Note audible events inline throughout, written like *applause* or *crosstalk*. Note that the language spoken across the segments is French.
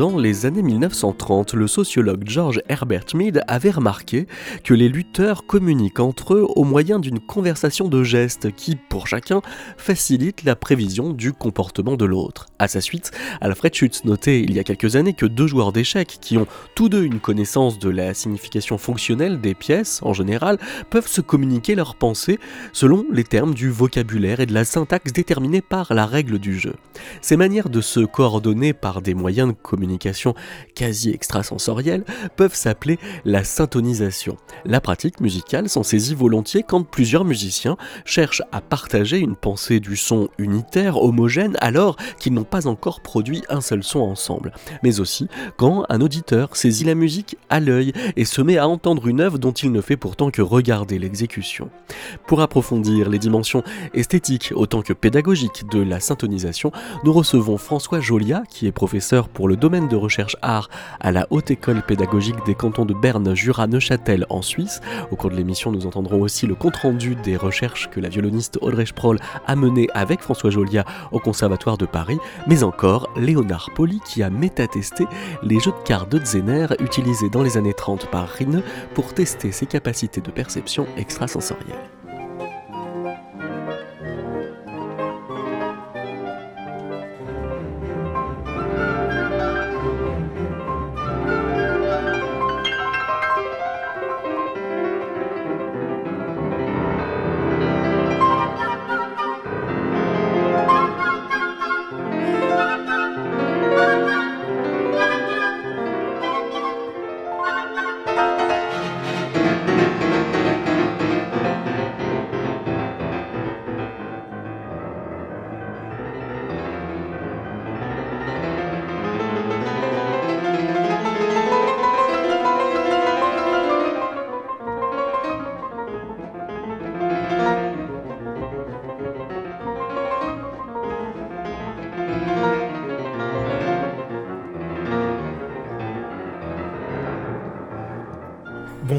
Dans les années 1930, le sociologue George Herbert Mead avait remarqué que les lutteurs communiquent entre eux au moyen d'une conversation de gestes qui, pour chacun, facilite la prévision du comportement de l'autre. À sa suite, Alfred Schutz notait il y a quelques années que deux joueurs d'échecs qui ont tous deux une connaissance de la signification fonctionnelle des pièces en général peuvent se communiquer leurs pensées selon les termes du vocabulaire et de la syntaxe déterminés par la règle du jeu. Ces manières de se coordonner par des moyens de communication quasi extrasensorielle peuvent s'appeler la syntonisation. La pratique musicale s'en saisit volontiers quand plusieurs musiciens cherchent à partager une pensée du son unitaire, homogène, alors qu'ils n'ont pas encore produit un seul son ensemble. Mais aussi quand un auditeur saisit la musique à l'œil et se met à entendre une œuvre dont il ne fait pourtant que regarder l'exécution. Pour approfondir les dimensions esthétiques autant que pédagogiques de la syntonisation, nous recevons François Jolia, qui est professeur pour le domaine de recherche art à la Haute École pédagogique des cantons de Berne, Jura, Neuchâtel en Suisse. Au cours de l'émission, nous entendrons aussi le compte-rendu des recherches que la violoniste Audrey Sproul a menées avec François Jolia au Conservatoire de Paris, mais encore Léonard Poli qui a métatesté les jeux de cartes de Zener utilisés dans les années 30 par Rine pour tester ses capacités de perception extrasensorielle.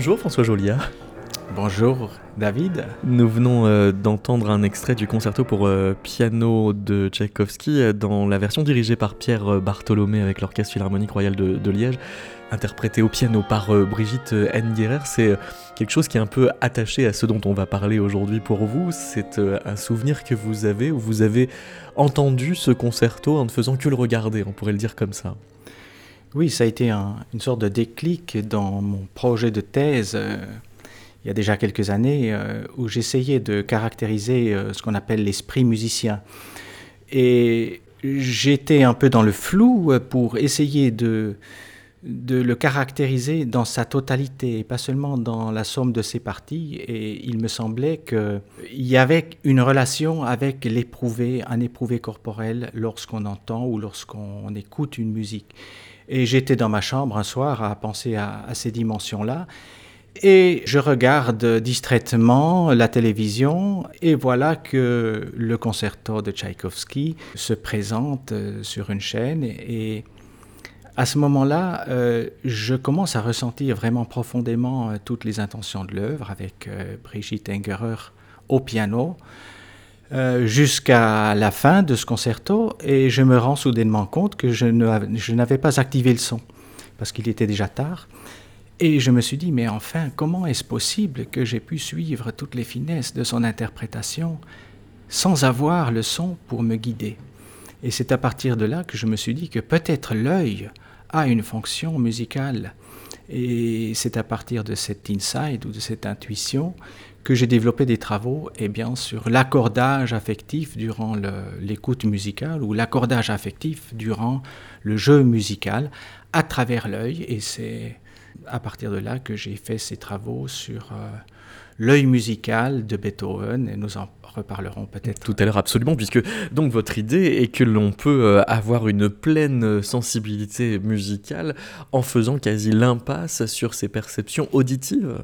Bonjour François Jolia. Bonjour David. Nous venons euh, d'entendre un extrait du concerto pour euh, piano de Tchaïkovski euh, dans la version dirigée par Pierre Bartholomé avec l'Orchestre Philharmonique Royal de, Liège, interprété au piano par Brigitte Nguerer. C'est quelque chose qui est un peu attaché à ce dont on va parler aujourd'hui pour vous. C'est un souvenir que vous avez où vous avez entendu ce concerto en ne faisant que le regarder, on pourrait le dire comme ça. Oui, ça a été une sorte de déclic dans mon projet de thèse euh, il y a déjà quelques années euh, où j'essayais de caractériser euh, ce qu'on appelle l'esprit musicien. Et j'étais un peu dans le flou pour essayer de, de le caractériser dans sa totalité et pas seulement dans la somme de ses parties. Et il me semblait qu'il y avait une relation avec l'éprouvé, un éprouvé corporel lorsqu'on entend ou lorsqu'on écoute une musique. Et j'étais dans ma chambre un soir à penser à, ces dimensions-là. Et je regarde distraitement la télévision et voilà que le concerto de Tchaïkovski se présente euh, sur une chaîne et à ce moment-là, euh, je commence à ressentir vraiment profondément euh, toutes les intentions de l'œuvre avec Brigitte Engerer au piano. Euh, jusqu'à la fin de ce concerto et je me rends soudainement compte que je n'avais pas activé le son parce qu'il était déjà tard. Et je me suis dit, mais enfin, comment est-ce possible que j'ai pu suivre toutes les finesses de son interprétation sans avoir le son pour me guider? Et c'est à partir de là que je me suis dit que peut-être l'œil a une fonction musicale. Et c'est à partir de cet insight ou de cette intuition que j'ai développé des travaux eh bien, sur l'accordage affectif durant l'écoute musicale ou l'accordage affectif durant le jeu musical à travers l'œil. Et c'est à partir de là que j'ai fait ces travaux sur euh, l'œil musical de Beethoven et nous en reparlerons peut-être tout à l'heure absolument puisque donc votre idée est que l'on peut euh, avoir une pleine sensibilité musicale en faisant quasi l'impasse sur ses perceptions auditives.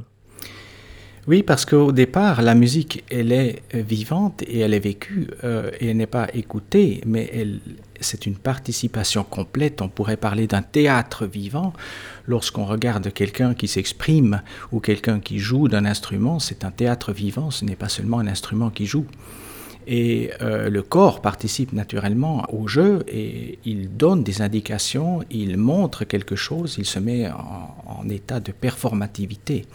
Oui, parce qu'au départ, la musique, elle est vivante et elle est vécue euh, et elle n'est pas écoutée, mais elle, c'est une participation complète. On pourrait parler d'un théâtre vivant. Lorsqu'on regarde quelqu'un qui s'exprime ou quelqu'un qui joue d'un instrument, c'est un théâtre vivant, ce n'est pas seulement un instrument qui joue. Et euh, le corps participe naturellement au jeu et il donne des indications, il montre quelque chose, il se met en, état de performativité.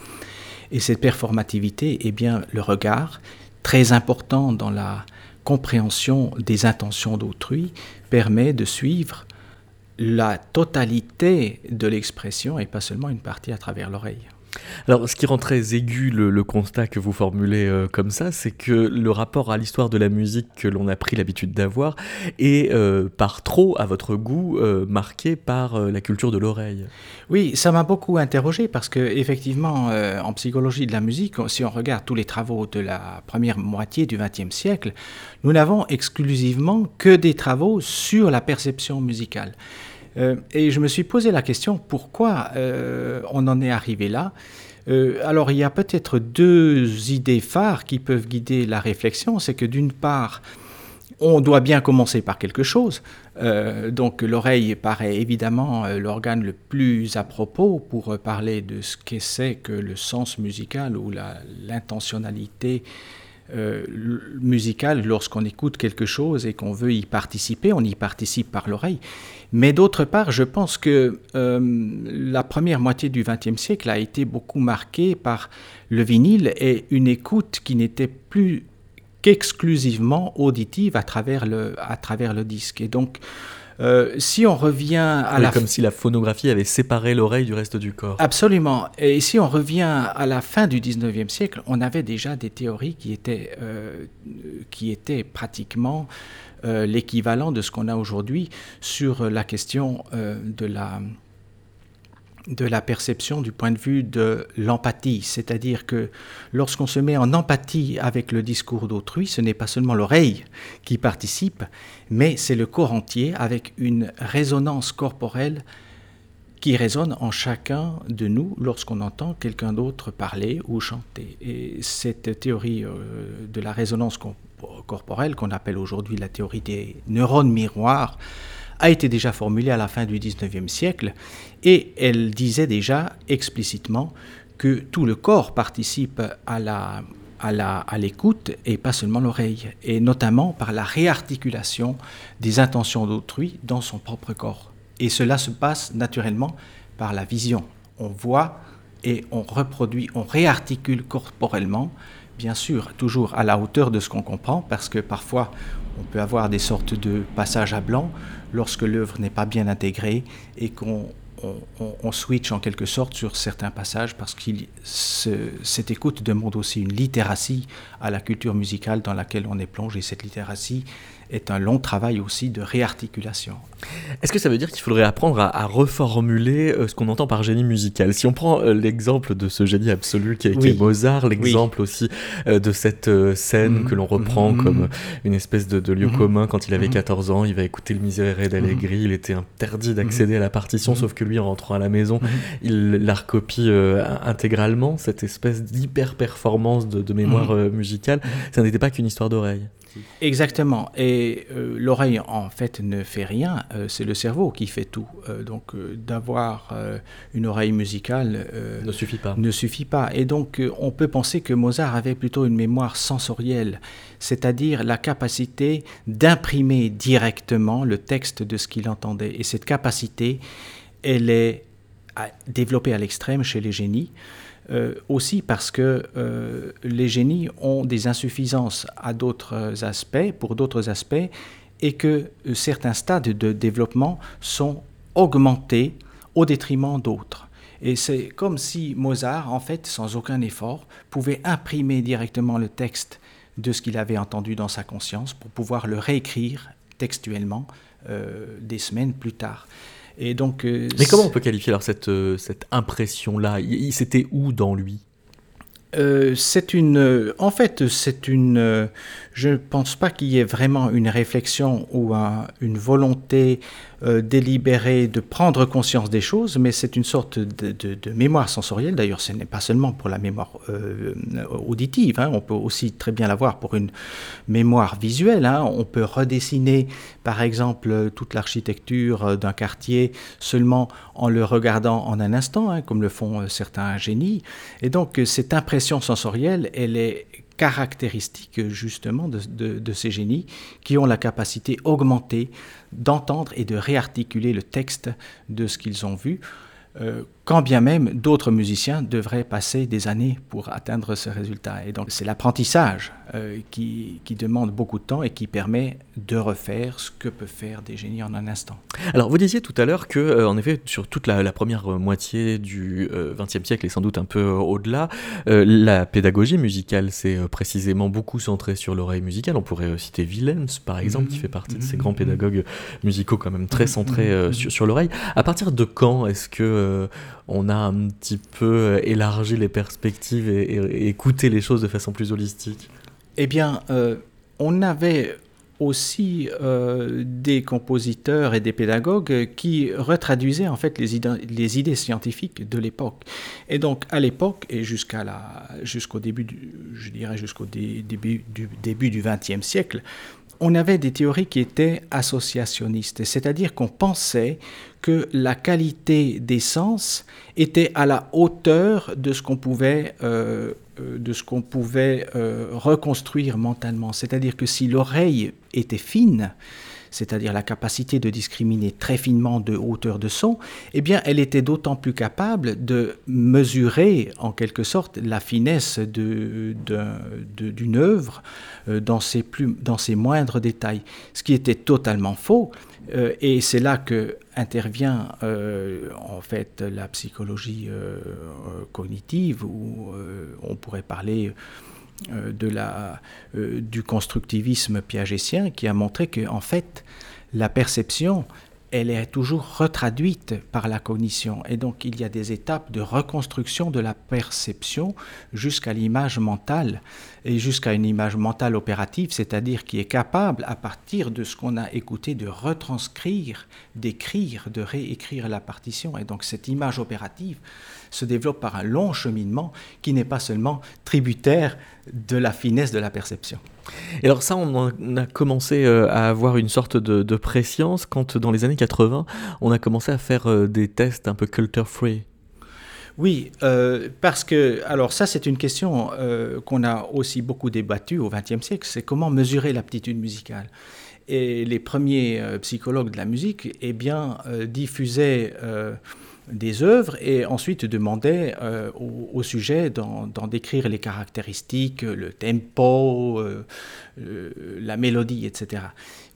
Et cette performativité, est bien, le regard, très important dans la compréhension des intentions d'autrui, permet de suivre la totalité de l'expression et pas seulement une partie à travers l'oreille. Alors, ce qui rend très aigu le, constat que vous formulez euh, comme ça, c'est que le rapport à l'histoire de la musique que l'on a pris l'habitude d'avoir est euh, par trop, à votre goût, euh, marqué par la culture de l'oreille. Oui, ça m'a beaucoup interrogé parce que effectivement, en psychologie de la musique, si on regarde tous les travaux de la première moitié du XXe siècle, nous n'avons exclusivement que des travaux sur la perception musicale. Euh, et je me suis posé la question pourquoi euh, on en est arrivé là? Euh, alors il y a peut-être deux idées phares qui peuvent guider la réflexion. C'est que d'une part, on doit bien commencer par quelque chose. donc l'oreille paraît évidemment l'organe le plus à propos pour parler de ce que c'est que le sens musical ou l'intentionnalité euh, musical lorsqu'on écoute quelque chose et qu'on veut y participer, on y participe par l'oreille. Mais d'autre part, je pense que euh, la première moitié du XXe siècle a été beaucoup marquée par le vinyle et une écoute qui n'était plus qu'exclusivement auditive à travers le, à travers le disque. Et donc, euh, si on revient à la... Comme si la phonographie avait séparé l'oreille du reste du corps. Absolument. Et si on revient à la fin du 19e siècle, on avait déjà des théories qui étaient, euh, qui étaient pratiquement euh, l'équivalent de ce qu'on a aujourd'hui sur la question de la de la perception du point de vue de l'empathie, c'est-à-dire que lorsqu'on se met en empathie avec le discours d'autrui, ce n'est pas seulement l'oreille qui participe, mais c'est le corps entier avec une résonance corporelle qui résonne en chacun de nous lorsqu'on entend quelqu'un d'autre parler ou chanter. Et cette théorie euh, de la résonance corporelle, qu'on appelle aujourd'hui la théorie des neurones miroirs, a été déjà formulée à la fin du 19e siècle et elle disait déjà explicitement que tout le corps participe à la à l'écoute et pas seulement l'oreille, et notamment par la réarticulation des intentions d'autrui dans son propre corps. Et cela se passe naturellement par la vision. On voit et on reproduit, on réarticule corporellement, bien sûr, toujours à la hauteur de ce qu'on comprend, parce que parfois on peut avoir des sortes de passages à blanc lorsque l'œuvre n'est pas bien intégrée et qu'on on, switch en quelque sorte sur certains passages parce que cette écoute demande aussi une littératie à la culture musicale dans laquelle on est plongé. Cette littératie est un long travail aussi de réarticulation. Est-ce que ça veut dire qu'il faudrait apprendre à, reformuler euh, ce qu'on entend par génie musical? Si on prend euh, l'exemple de ce génie absolu qui est, Mozart, l'exemple aussi euh, de cette scène mm-hmm. que l'on reprend mm-hmm. comme une espèce de, lieu mm-hmm. commun quand il avait 14 ans, il va écouter le Miserere d'Allegri, il était interdit d'accéder à la partition, sauf que lui, en rentrant à la maison, il la recopie intégralement, cette espèce d'hyper-performance de, mémoire musicale. Ça n'était pas qu'une histoire d'oreille. Exactement. Et euh, l'oreille, en fait, ne fait rien. Euh, c'est le cerveau qui fait tout. Euh, donc, d'avoir une oreille musicale ne suffit pas. Ne suffit pas. Et donc, on peut penser que Mozart avait plutôt une mémoire sensorielle, c'est-à-dire la capacité d'imprimer directement le texte de ce qu'il entendait. Et cette capacité, elle est développée à l'extrême chez les génies. Euh, aussi parce que euh, les génies ont des insuffisances à d'autres aspects, pour d'autres aspects, et que euh, certains stades de développement sont augmentés au détriment d'autres. Et c'est comme si Mozart, en fait, sans aucun effort, pouvait imprimer directement le texte de ce qu'il avait entendu dans sa conscience pour pouvoir le réécrire textuellement des semaines plus tard. Et donc, euh, Mais comment on peut qualifier alors cette, euh, cette impression-là? C'était où dans lui? Euh, c'est une, en fait, c'est une. je ne pense pas qu'il y ait vraiment une réflexion ou une volonté délibéré de prendre conscience des choses, mais c'est une sorte de, mémoire sensorielle. D'ailleurs, ce n'est pas seulement pour la mémoire auditive, hein. on peut aussi très bien l'avoir pour une mémoire visuelle. Hein. On peut redessiner, par exemple, toute l'architecture d'un quartier seulement en le regardant en un instant, hein, comme le font certains génies. Et donc, cette impression sensorielle, elle est caractéristique justement de, ces génies qui ont la capacité augmentée d'entendre et de réarticuler le texte de ce qu'ils ont vu. Euh, quand bien même d'autres musiciens devraient passer des années pour atteindre ce résultat. Et donc c'est l'apprentissage euh, qui, qui, demande beaucoup de temps et qui permet de refaire ce que peuvent faire des génies en un instant. Alors vous disiez tout à l'heure que, euh, en effet, sur toute la, première moitié du XXe siècle et sans doute un peu au-delà, la pédagogie musicale s'est précisément beaucoup centrée sur l'oreille musicale. On pourrait citer Willems, par exemple, qui fait partie de ces grands pédagogues musicaux quand même très centrés sur, sur l'oreille. À partir de quand est-ce que on a un petit peu élargi les perspectives et, écouté les choses de façon plus holistique Eh bien, euh, on avait aussi euh, des compositeurs et des pédagogues qui retraduisaient en fait les, idées, scientifiques de l'époque. Et donc à l'époque et jusqu'au début, du, je dirais jusqu'au début du début du XXe siècle, on avait des théories qui étaient associationnistes, c'est-à-dire qu'on pensait que la qualité des sens était à la hauteur de ce qu'on pouvait, euh, euh, de ce qu'on pouvait euh, reconstruire mentalement. C'est-à-dire que si l'oreille était fine, c'est-à-dire la capacité de discriminer très finement de hauteur de son, eh bien, elle était d'autant plus capable de mesurer, en quelque sorte, la finesse d'une œuvre euh, dans ses, plus, dans ses moindres détails, ce qui était totalement faux. Euh, et c'est là que intervient euh, en fait la psychologie cognitive, où on pourrait parler de la, euh, du constructivisme piagétien qui a montré que en fait la perception elle est toujours retraduite par la cognition. Et donc il y a des étapes de reconstruction de la perception jusqu'à l'image mentale et jusqu'à une image mentale opérative, c'est-à-dire qui est capable, à partir de ce qu'on a écouté, de retranscrire, d'écrire, de réécrire la partition. Et donc cette image opérative se développe par un long cheminement qui n'est pas seulement tributaire de la finesse de la perception. Et alors ça, on a commencé euh, à avoir une sorte de, de préscience quand, dans les années 80, on a commencé à faire euh, des tests un peu culture-free. Oui, euh, parce que, alors ça c'est une question qu'on a aussi beaucoup débattue au XXe siècle, c'est comment mesurer l'aptitude musicale. Et les premiers psychologues de la musique, eh bien, diffusaient des œuvres et ensuite demandait euh, au, sujet d'en décrire les caractéristiques, le tempo, euh, la mélodie, etc.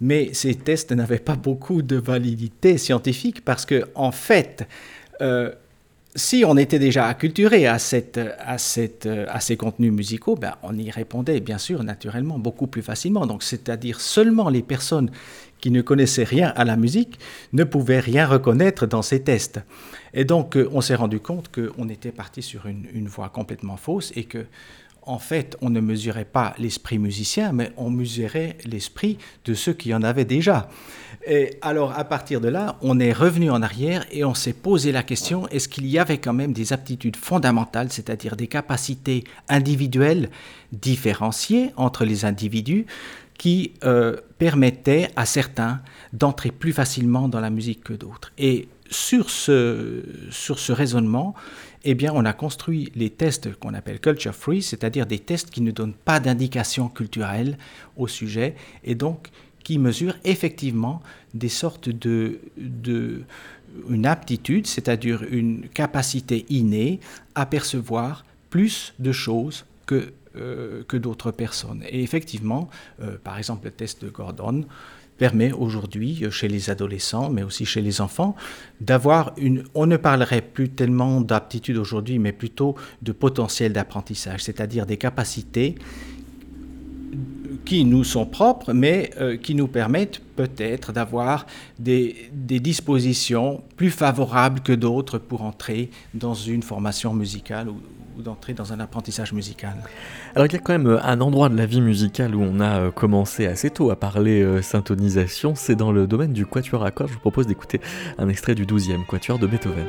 Mais ces tests n'avaient pas beaucoup de validité scientifique parce que, en fait, euh, si on était déjà acculturé à, ces contenus musicaux, ben, on y répondait bien sûr naturellement beaucoup plus facilement. Donc, c'est-à-dire seulement les personnes qui ne connaissaient rien à la musique ne pouvaient rien reconnaître dans ces tests. Et donc, euh, on s'est rendu compte qu'on était parti sur une, voie complètement fausse et que, en fait, on ne mesurait pas l'esprit musicien, mais on mesurait l'esprit de ceux qui en avaient déjà. Et alors, à partir de là, on est revenu en arrière et on s'est posé la question est-ce qu'il y avait quand même des aptitudes fondamentales, c'est-à-dire des capacités individuelles différenciées entre les individus qui euh, permettaient à certains d'entrer plus facilement dans la musique que d'autres? Et sur ce, sur ce raisonnement, eh bien, on a construit les tests qu'on appelle culture free, c'est-à-dire des tests qui ne donnent pas d'indication culturelle au sujet et donc qui mesurent effectivement des sortes de, une aptitude, c'est-à-dire une capacité innée à percevoir plus de choses que euh, d'autres personnes. Et effectivement, euh, par exemple, le test de Gordon permet aujourd'hui, euh, chez les adolescents, mais aussi chez les enfants, d'avoir une... On ne parlerait plus tellement d'aptitude aujourd'hui, mais plutôt de potentiel d'apprentissage, c'est-à-dire des capacités qui nous sont propres, mais qui nous permettent peut-être d'avoir des, des, dispositions plus favorables que d'autres pour entrer dans une formation musicale ou, ou d'entrer dans un apprentissage musical. Alors il y a quand même euh, un endroit de la vie musicale où on a euh, commencé assez tôt à parler euh, syntonisation, c'est dans le domaine du quatuor à cordes. Je vous propose d'écouter un extrait du 12e quatuor de Beethoven.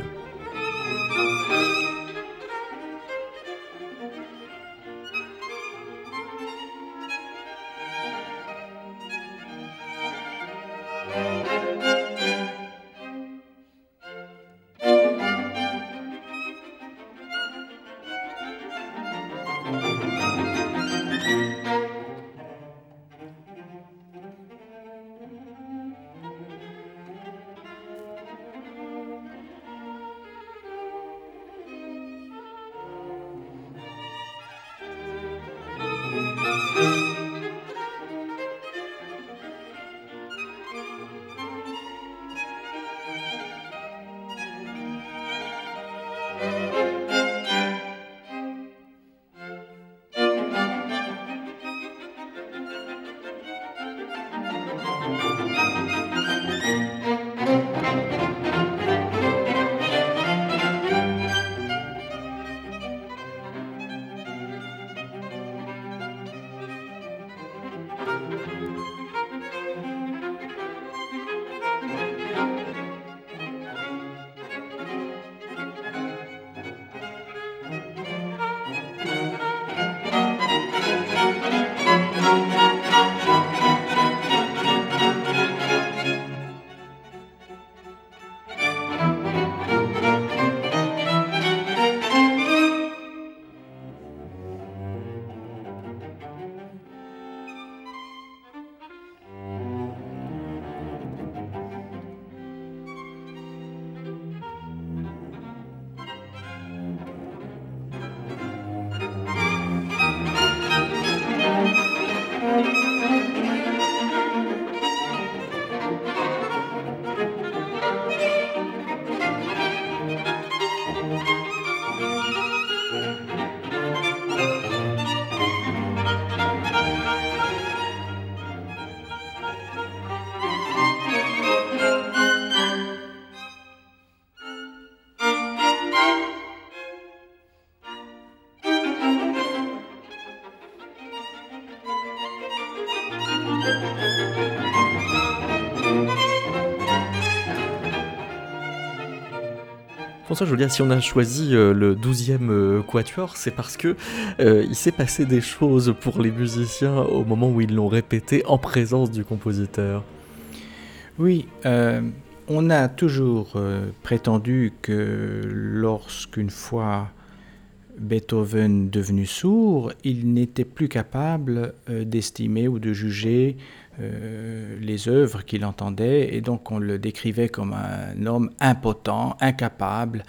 François Joliat, si on a choisi euh, le 12e euh, quatuor, c'est parce que euh, il s'est passé des choses pour les musiciens au moment où ils l'ont répété en présence du compositeur. Oui, on a toujours prétendu que lorsqu'une fois Beethoven devenu sourd, il n'était plus capable d'estimer ou de juger euh, les œuvres qu'il entendait, et donc on le décrivait comme un homme impotent, incapable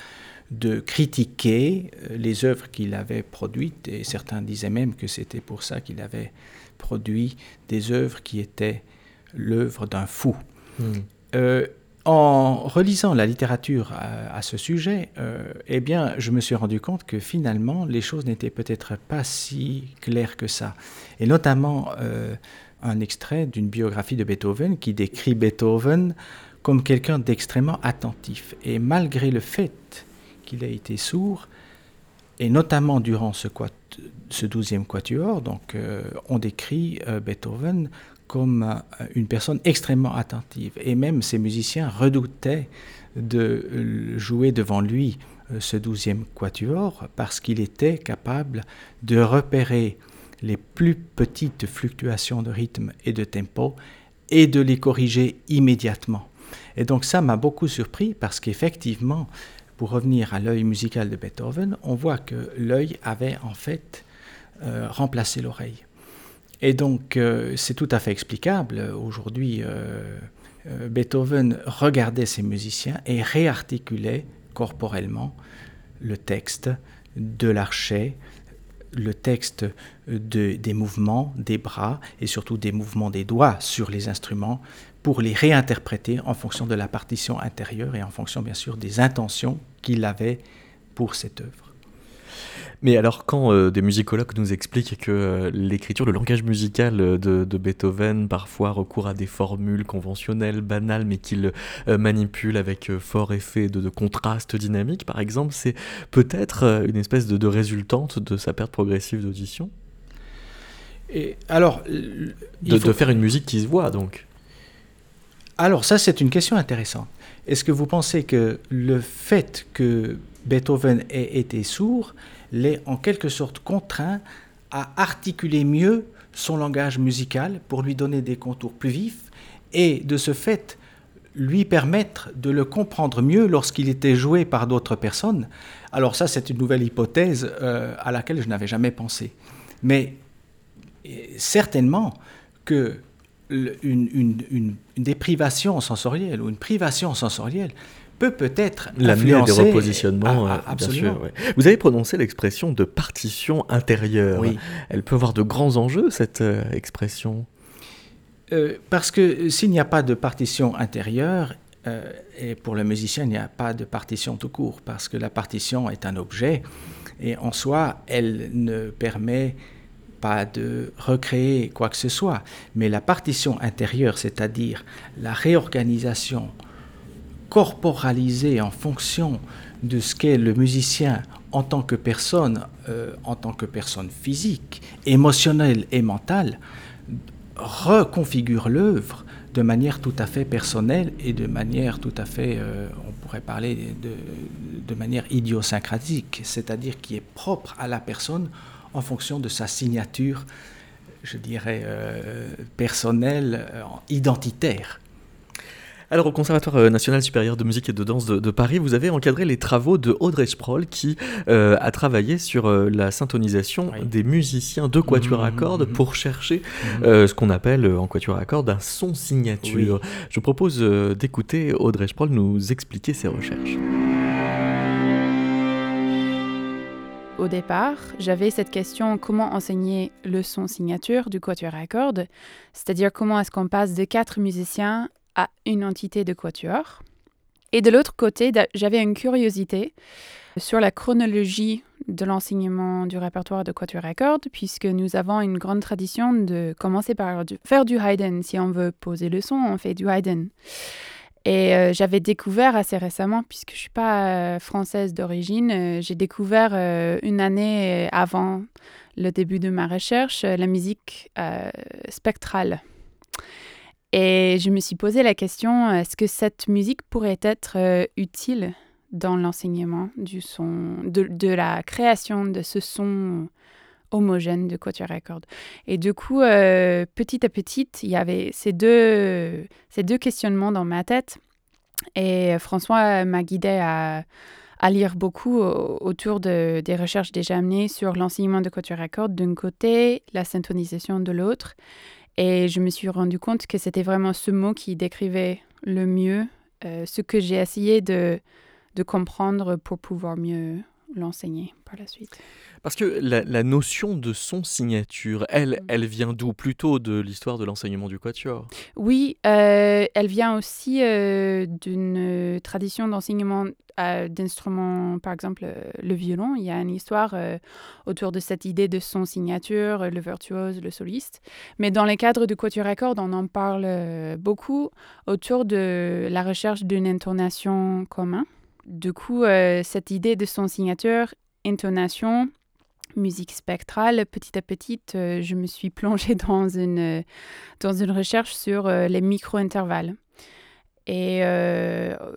de critiquer euh, les œuvres qu'il avait produites, et certains disaient même que c'était pour ça qu'il avait produit des œuvres qui étaient l'œuvre d'un fou. Hmm. Euh, en relisant la littérature à, ce sujet, eh bien, je me suis rendu compte que finalement, les choses n'étaient peut-être pas si claires que ça. Et notamment, un extrait d'une biographie de Beethoven qui décrit Beethoven comme quelqu'un d'extrêmement attentif. Et malgré le fait qu'il ait été sourd, et notamment durant ce, ce douzième quatuor, donc, euh, on décrit euh, Beethoven comme euh, une personne extrêmement attentive. Et même ses musiciens redoutaient de jouer devant lui ce douzième quatuor parce qu'il était capable de repérer les plus petites fluctuations de rythme et de tempo et de les corriger immédiatement. Et donc ça m'a beaucoup surpris parce qu'effectivement, pour revenir à l'œil musical de Beethoven, on voit que l'œil avait en fait euh, remplacé l'oreille. Et donc euh, c'est tout à fait explicable. Aujourd'hui, euh, Beethoven regardait ses musiciens et réarticulait corporellement le texte de l'archet, le texte des mouvements des bras et surtout des mouvements des doigts sur les instruments pour les réinterpréter en fonction de la partition intérieure et en fonction bien sûr des intentions qu'il avait pour cette œuvre. Mais alors quand euh, des musicologues nous expliquent que euh, l'écriture, le langage musical euh, de, Beethoven parfois recourt à des formules conventionnelles, banales, mais qu'il manipule avec fort effet de, contraste dynamique, par exemple, c'est peut-être une espèce de, résultante de sa perte progressive d'audition? Et alors, de, faire une musique qui se voit, donc. Alors ça, c'est une question intéressante. Est-ce que vous pensez que le fait que Beethoven ait été sourd l'est en quelque sorte contraint à articuler mieux son langage musical pour lui donner des contours plus vifs et de ce fait lui permettre de le comprendre mieux lorsqu'il était joué par d'autres personnes. Alors ça, c'est une nouvelle hypothèse euh, à laquelle je n'avais jamais pensé. Mais euh, certainement que une, déprivation sensorielle ou une privation sensorielle peut peut-être l'amener à des repositionnements. Euh, absolument. Vous avez prononcé l'expression de partition intérieure. Oui. Elle peut avoir de grands enjeux cette euh, expression. Euh, parce que s'il n'y a pas de partition intérieure, et pour le musicien, il n'y a pas de partition tout court, parce que la partition est un objet, et en soi, elle ne permet pas de recréer quoi que ce soit, mais la partition intérieure, c'est-à-dire la réorganisation corporalisé en fonction de ce qu'est le musicien en tant que personne, euh, en tant que personne physique, émotionnelle et mentale, reconfigure l'œuvre de manière tout à fait personnelle et de manière tout à fait, euh, on pourrait parler de, manière idiosyncratique, c'est-à-dire qui est propre à la personne en fonction de sa signature, je dirais, euh, personnelle, identitaire. Alors au Conservatoire euh, national supérieur de musique et de danse de, Paris, vous avez encadré les travaux de Audrey Sproul qui euh, a travaillé sur euh, la syntonisation des musiciens de quatuor à cordes mmh, mmh, mmh. pour chercher ce qu'on appelle en quatuor à cordes un son signature. Je vous propose d'écouter Audrey Sproul nous expliquer ses recherches. Au départ, j'avais cette question comment enseigner le son signature du quatuor à cordes, c'est-à-dire comment est-ce qu'on passe de quatre musiciens à une entité de quatuor. Et de l'autre côté, j'avais une curiosité sur la chronologie de l'enseignement du répertoire de quatuor à puisque nous avons une grande tradition de commencer par faire du Haydn. Si on veut poser le son, on fait du Haydn. Et euh, j'avais découvert assez récemment, puisque je ne suis pas euh, française d'origine, euh, j'ai découvert une année avant le début de ma recherche la musique spectrale. Et je me suis posé la question, est-ce que cette musique pourrait être euh, utile dans l'enseignement du son, de, la création de ce son homogène de quatuor à. Et du coup, euh, petit à petit, il y avait ces deux, ces deux questionnements dans ma tête. Et François m'a guidé à, lire beaucoup autour de, des recherches déjà amenées sur l'enseignement de quatuor à d'un côté, la syntonisation de l'autre. Et je me suis rendu compte que c'était vraiment ce mot qui décrivait le mieux euh, ce que j'ai essayé de, de comprendre pour pouvoir mieux l'enseigner par la suite. Parce que la, notion de son signature, elle, mm. elle vient d'où? Plutôt de l'histoire de l'enseignement du quatuor Oui, euh, elle vient aussi euh, d'une tradition d'enseignement euh, d'instruments, par exemple le violon. Il y a une histoire autour de cette idée de son signature, le virtuose, le soliste. Mais dans les cadres du quatuor à cordes, on en parle beaucoup autour de la recherche d'une intonation commune. Du coup, cette idée de son signature, intonation, musique spectrale, petit à petit, euh, je me suis plongée *laughs* dans une, euh, dans une recherche sur euh, les micro-intervalles. Et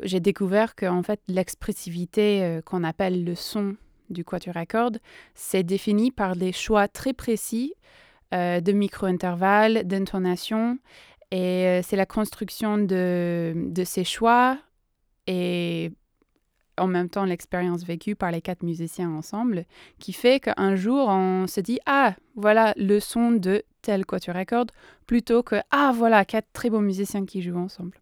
j'ai découvert qu'en fait, l'expressivité qu'on appelle le son du quatuor à cordes, c'est défini par des choix très précis de micro-intervalles, d'intonation. Et c'est la construction de, de ces choix et en même temps l'expérience vécue par les quatre musiciens ensemble, qui fait qu'un jour on se dit ah voilà le son de tel quatuor cordes plutôt que ah voilà quatre très beaux musiciens qui jouent ensemble.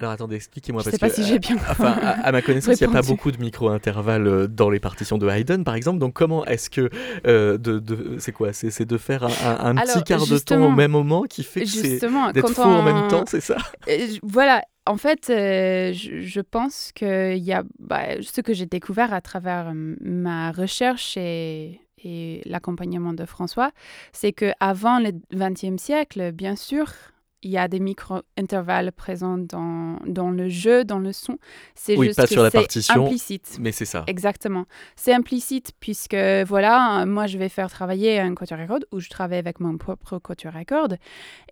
Alors attendez, expliquez-moi. Je parce sais pas que, si j'ai bien *laughs* Enfin, à, à ma connaissance, il n'y a pas beaucoup de micro-intervalles euh, dans les partitions de Haydn, par exemple. Donc, comment est-ce que. euh, de, de- c'est quoi? C'est de faire un, un- un Alors, petit quart de justement- au même moment qui fait que c'est. D'être fou en même temps, c'est ça? *laughs* Euh, Voilà, en fait, euh, je, je pense qu'il y a bah, ce que j'ai découvert à travers euh, ma recherche et, et l'accompagnement de François, c'est que avant le XXe siècle, bien sûr, il y a des micro-intervalles présents dans, dans le jeu, dans le son. C'est Oui, juste pas que sur la partition. implicite. Mais c'est ça. Exactement. C'est implicite puisque, voilà, moi, je vais faire travailler un quatuor à cordes ou je travaille avec mon propre quatuor à cordes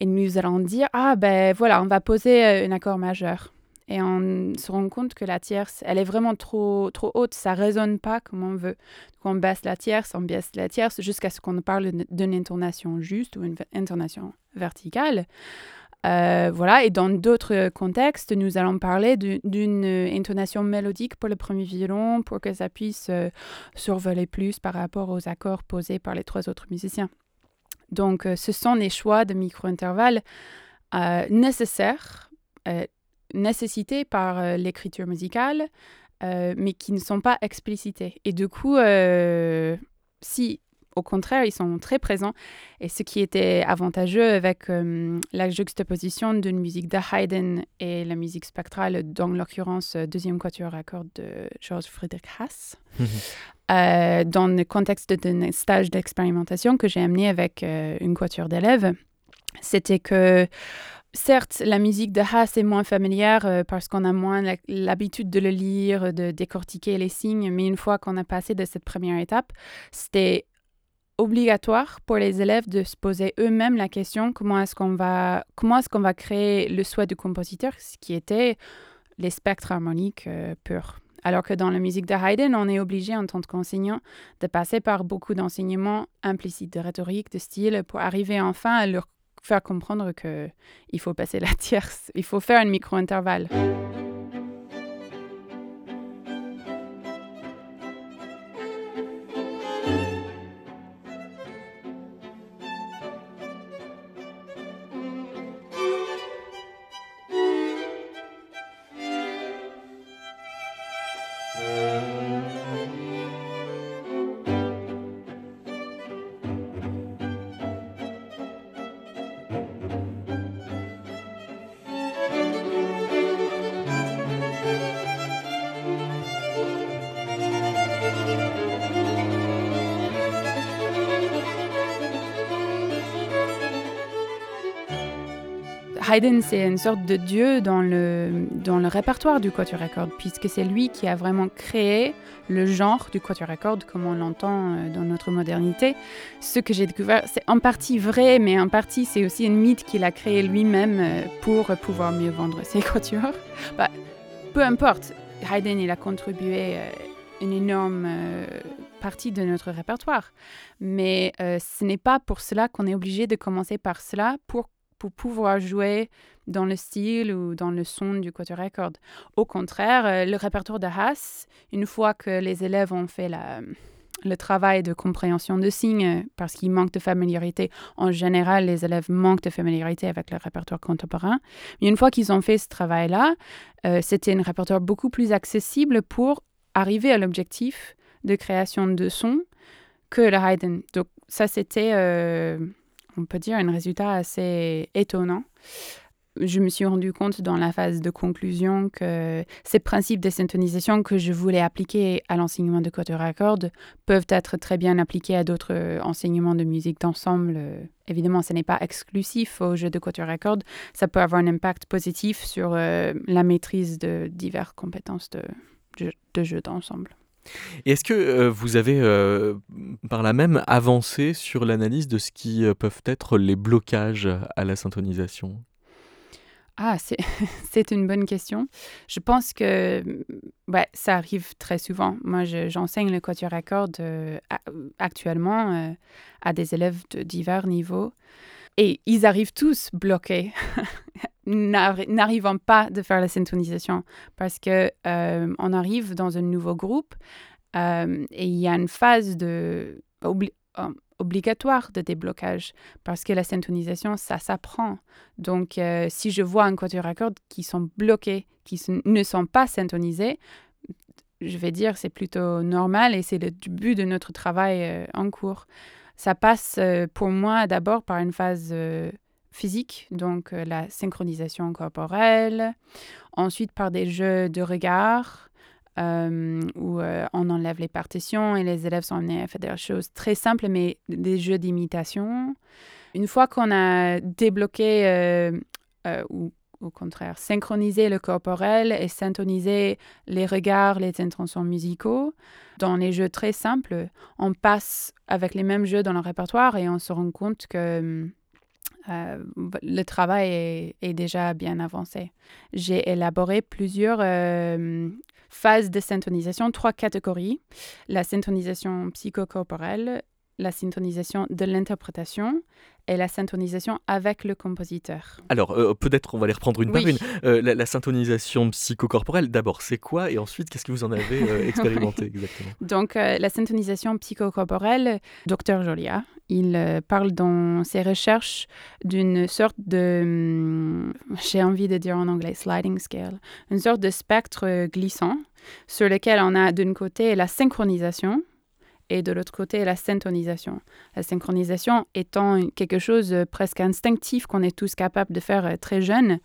et nous allons dire, ah ben voilà, on va poser euh, un accord majeur. Et on se rend compte que la tierce, elle est vraiment trop, trop haute, ça résonne pas comme on veut. Donc on baisse la tierce, on baisse la tierce jusqu'à ce qu'on parle d'une intonation juste ou une intonation verticale. Euh, voilà, et dans d'autres contextes, nous allons parler du- d'une intonation mélodique pour le premier violon pour que ça puisse euh, survoler plus par rapport aux accords posés par les trois autres musiciens. Donc, euh, ce sont des choix de micro-intervalles nécessaires, nécessités par l'écriture musicale, mais qui ne sont pas explicités. Et du coup, si au contraire, ils sont très présents. Et ce qui était avantageux avec euh, la juxtaposition d'une musique de Haydn et la musique spectrale, dans l'occurrence euh, deuxième quatuor à cordes de Georges Friedrich Haas, euh, dans le contexte d'un stage d'expérimentation que j'ai amené avec euh, une quatuor d'élèves, c'était que certes, la musique de Haas est moins familière euh, parce qu'on a moins l'habitude de le lire, de décortiquer les signes, mais une fois qu'on a passé de cette première étape, c'était obligatoire pour les élèves de se poser eux-mêmes la question comment est-ce qu'on va comment est-ce qu'on va créer le souhait du compositeur, ce qui était les spectres harmoniques euh, purs. Alors que dans la musique de Haydn, on est obligé en tant qu'enseignant de passer par beaucoup d'enseignements implicites, de rhétorique, de style, pour arriver enfin à leur faire comprendre que il faut passer la *laughs* tierce, il faut faire un micro-intervalle. Haydn, c'est une sorte de dieu dans le, dans le répertoire du quatuor à cordes, puisque c'est lui qui a vraiment créé le genre du quatuor à cordes, comme on l'entend euh, dans notre modernité. Ce que j'ai découvert, c'est en partie vrai, mais en partie, c'est aussi un mythe qu'il a créé lui-même euh, pour pouvoir mieux vendre ses *laughs* quatuors. Bah, peu importe, Haydn, il a contribué euh, une énorme partie de notre répertoire. Mais euh, ce n'est pas pour cela qu'on est obligé de commencer par cela pour pour pouvoir jouer dans le style ou dans le son du quatuor à cordes. Au contraire, euh, le répertoire de Haas, une fois que les élèves ont fait le travail de compréhension de signes, parce qu'il manque de familiarité, en général, les élèves manquent de familiarité avec le répertoire contemporain. Mais une fois qu'ils ont fait ce travail-là, euh, c'était un répertoire beaucoup plus accessible pour arriver à l'objectif de création de son que le Haydn. Donc ça, c'était... euh, on peut dire, un résultat assez étonnant. Je me suis rendu compte dans la phase de conclusion que ces principes de syntonisation que je voulais appliquer à l'enseignement de quatuor à cordes peuvent être très bien appliqués à d'autres euh, enseignements de musique d'ensemble. Évidemment, ce n'est pas exclusif au jeu de quatuor à cordes. Ça peut avoir un impact positif sur euh, la maîtrise de diverses compétences de, de jeu d'ensemble. Et est-ce que euh, vous avez euh, par là même avancé sur l'analyse de ce qui euh, peuvent être les blocages à la syntonisation? Ah, *laughs* c'est une bonne question. Je pense que ouais, ça arrive très souvent. Moi, je- j'enseigne le quatuor à cordes actuellement à des élèves de divers niveaux. Et ils arrivent tous bloqués, *laughs* n'arri- n'arrivant pas de faire la syntonisation parce que euh, on arrive dans un nouveau groupe euh, et il y a une phase de euh, obligatoire de déblocage parce que la syntonisation, ça s'apprend. Donc, si je vois un quatuor à cordes qui sont bloqués, qui ne sont pas syntonisés, je vais dire c'est plutôt normal et c'est le but de notre travail en cours. Ça passe pour moi d'abord par une phase physique, donc la synchronisation corporelle, ensuite par des jeux de regard, euh, où euh, on enlève les partitions et les élèves sont amenés à faire des choses très simples, mais des jeux d'imitation. Une fois qu'on a débloqué, euh, ou au contraire, synchronisé le corporel et syntonisé les regards, les intentions musicaux, dans les jeux très simples, on passe avec les mêmes jeux dans le répertoire et on se rend compte que le travail est, est, déjà bien avancé. J'ai élaboré plusieurs phase de syntonisation, trois catégories. La syntonisation psychocorporelle, la syntonisation de l'interprétation et la syntonisation avec le compositeur. Alors, euh, peut-être on va les reprendre une par une. Euh, la, syntonisation psychocorporelle, d'abord, c'est quoi? Et ensuite, qu'est-ce que vous en avez euh, *laughs* expérimenté exactement? Donc, la syntonisation psychocorporelle, docteur Jolia, il parle dans ses recherches d'une sorte de, hum, j'ai envie de dire en anglais, sliding scale, une sorte de spectre glissant sur lequel on a d'un côté la synchronisation, et de l'autre côté la syntonisation. La synchronisation étant quelque chose presque instinctif qu'on est tous capables de faire euh, très jeune,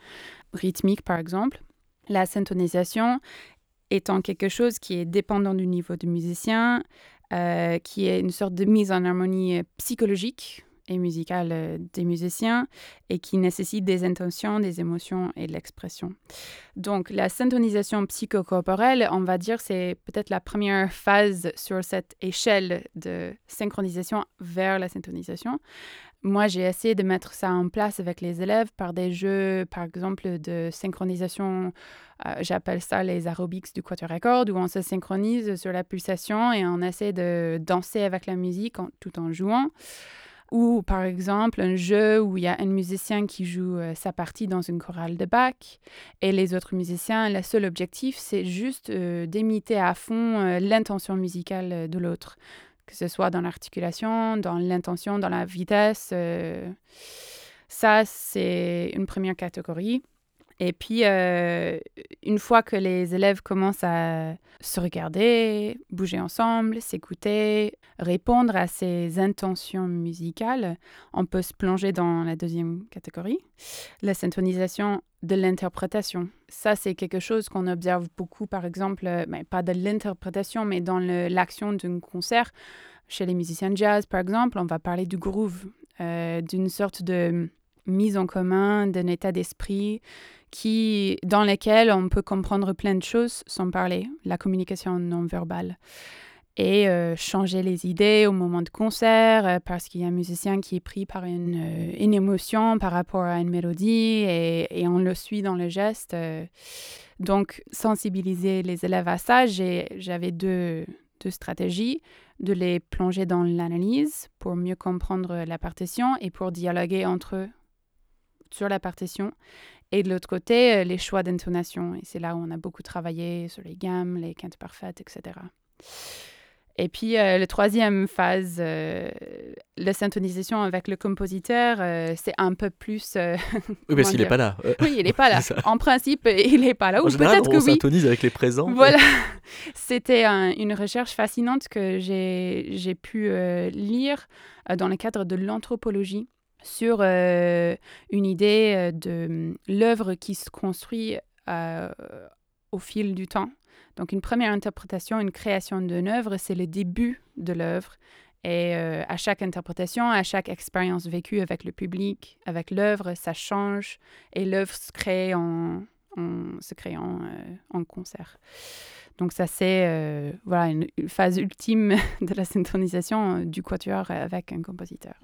rythmique par exemple. La syntonisation étant quelque chose qui est dépendant du niveau du musicien, euh, qui est une sorte de mise en harmonie euh, psychologique et musicale euh, des musiciens et qui nécessite des intentions, des émotions et de l'expression. Donc la syntonisation psychocorporelle, on va dire, c'est peut-être la première phase sur cette échelle de synchronisation vers la syntonisation. Moi, j'ai essayé de mettre ça en place avec les élèves par des jeux, par exemple, de synchronisation. Euh, j'appelle ça les aerobics du quatuor où on se synchronise sur la pulsation et on essaie de danser avec la musique tout en jouant. Ou par exemple un jeu où il y a un musicien qui joue euh, sa partie dans une chorale de Bach et les autres musiciens, le seul objectif c'est juste euh, d'imiter à fond l'intention musicale de l'autre, que ce soit dans l'articulation, dans l'intention, dans la vitesse. ça c'est une première catégorie. Et puis, euh, une fois que les élèves commencent à se regarder, bouger ensemble, s'écouter, répondre à ces intentions musicales, on peut se plonger dans la deuxième catégorie, la syntonisation de l'interprétation. Ça, c'est quelque chose qu'on observe beaucoup, par exemple, euh, ben, pas de l'interprétation, mais dans l'action d'un concert. Chez les musiciens de jazz, par exemple, on va parler du groove, euh, d'une sorte de mise en commun d'un état d'esprit qui, dans lequel on peut comprendre plein de choses sans parler, la communication non verbale. Et euh, changer les idées au moment de concert, euh, parce qu'il y a un musicien qui est pris par une, euh, une émotion par rapport à une mélodie et, et on le suit dans le geste. donc, sensibiliser les élèves à ça, j'avais deux, deux stratégies de les plonger dans l'analyse pour mieux comprendre la partition et pour dialoguer entre eux sur la partition. Et de l'autre côté, euh, les choix d'intonation. Et c'est là où on a beaucoup travaillé sur les gammes, les quintes parfaites, etc. Et puis, euh, la troisième phase, euh, la syntonisation avec le compositeur, c'est un peu plus... *laughs* oui, parce qu'il n'est pas là. oui, il n'est *laughs* pas là. en principe, il n'est pas là. Ou peut-être que on syntonise avec les présents. Voilà. *laughs* C'était une recherche fascinante que j'ai pu lire dans le cadre de l'anthropologie sur euh, une idée euh, de hum, l'œuvre qui se construit euh, au fil du temps. Donc une première interprétation, une création d'une œuvre, c'est le début de l'œuvre. Et à chaque interprétation, à chaque expérience vécue avec le public, avec l'œuvre, ça change et l'œuvre se crée en, concert. Donc ça c'est voilà une phase ultime *laughs* de la synchronisation du quatuor avec un compositeur.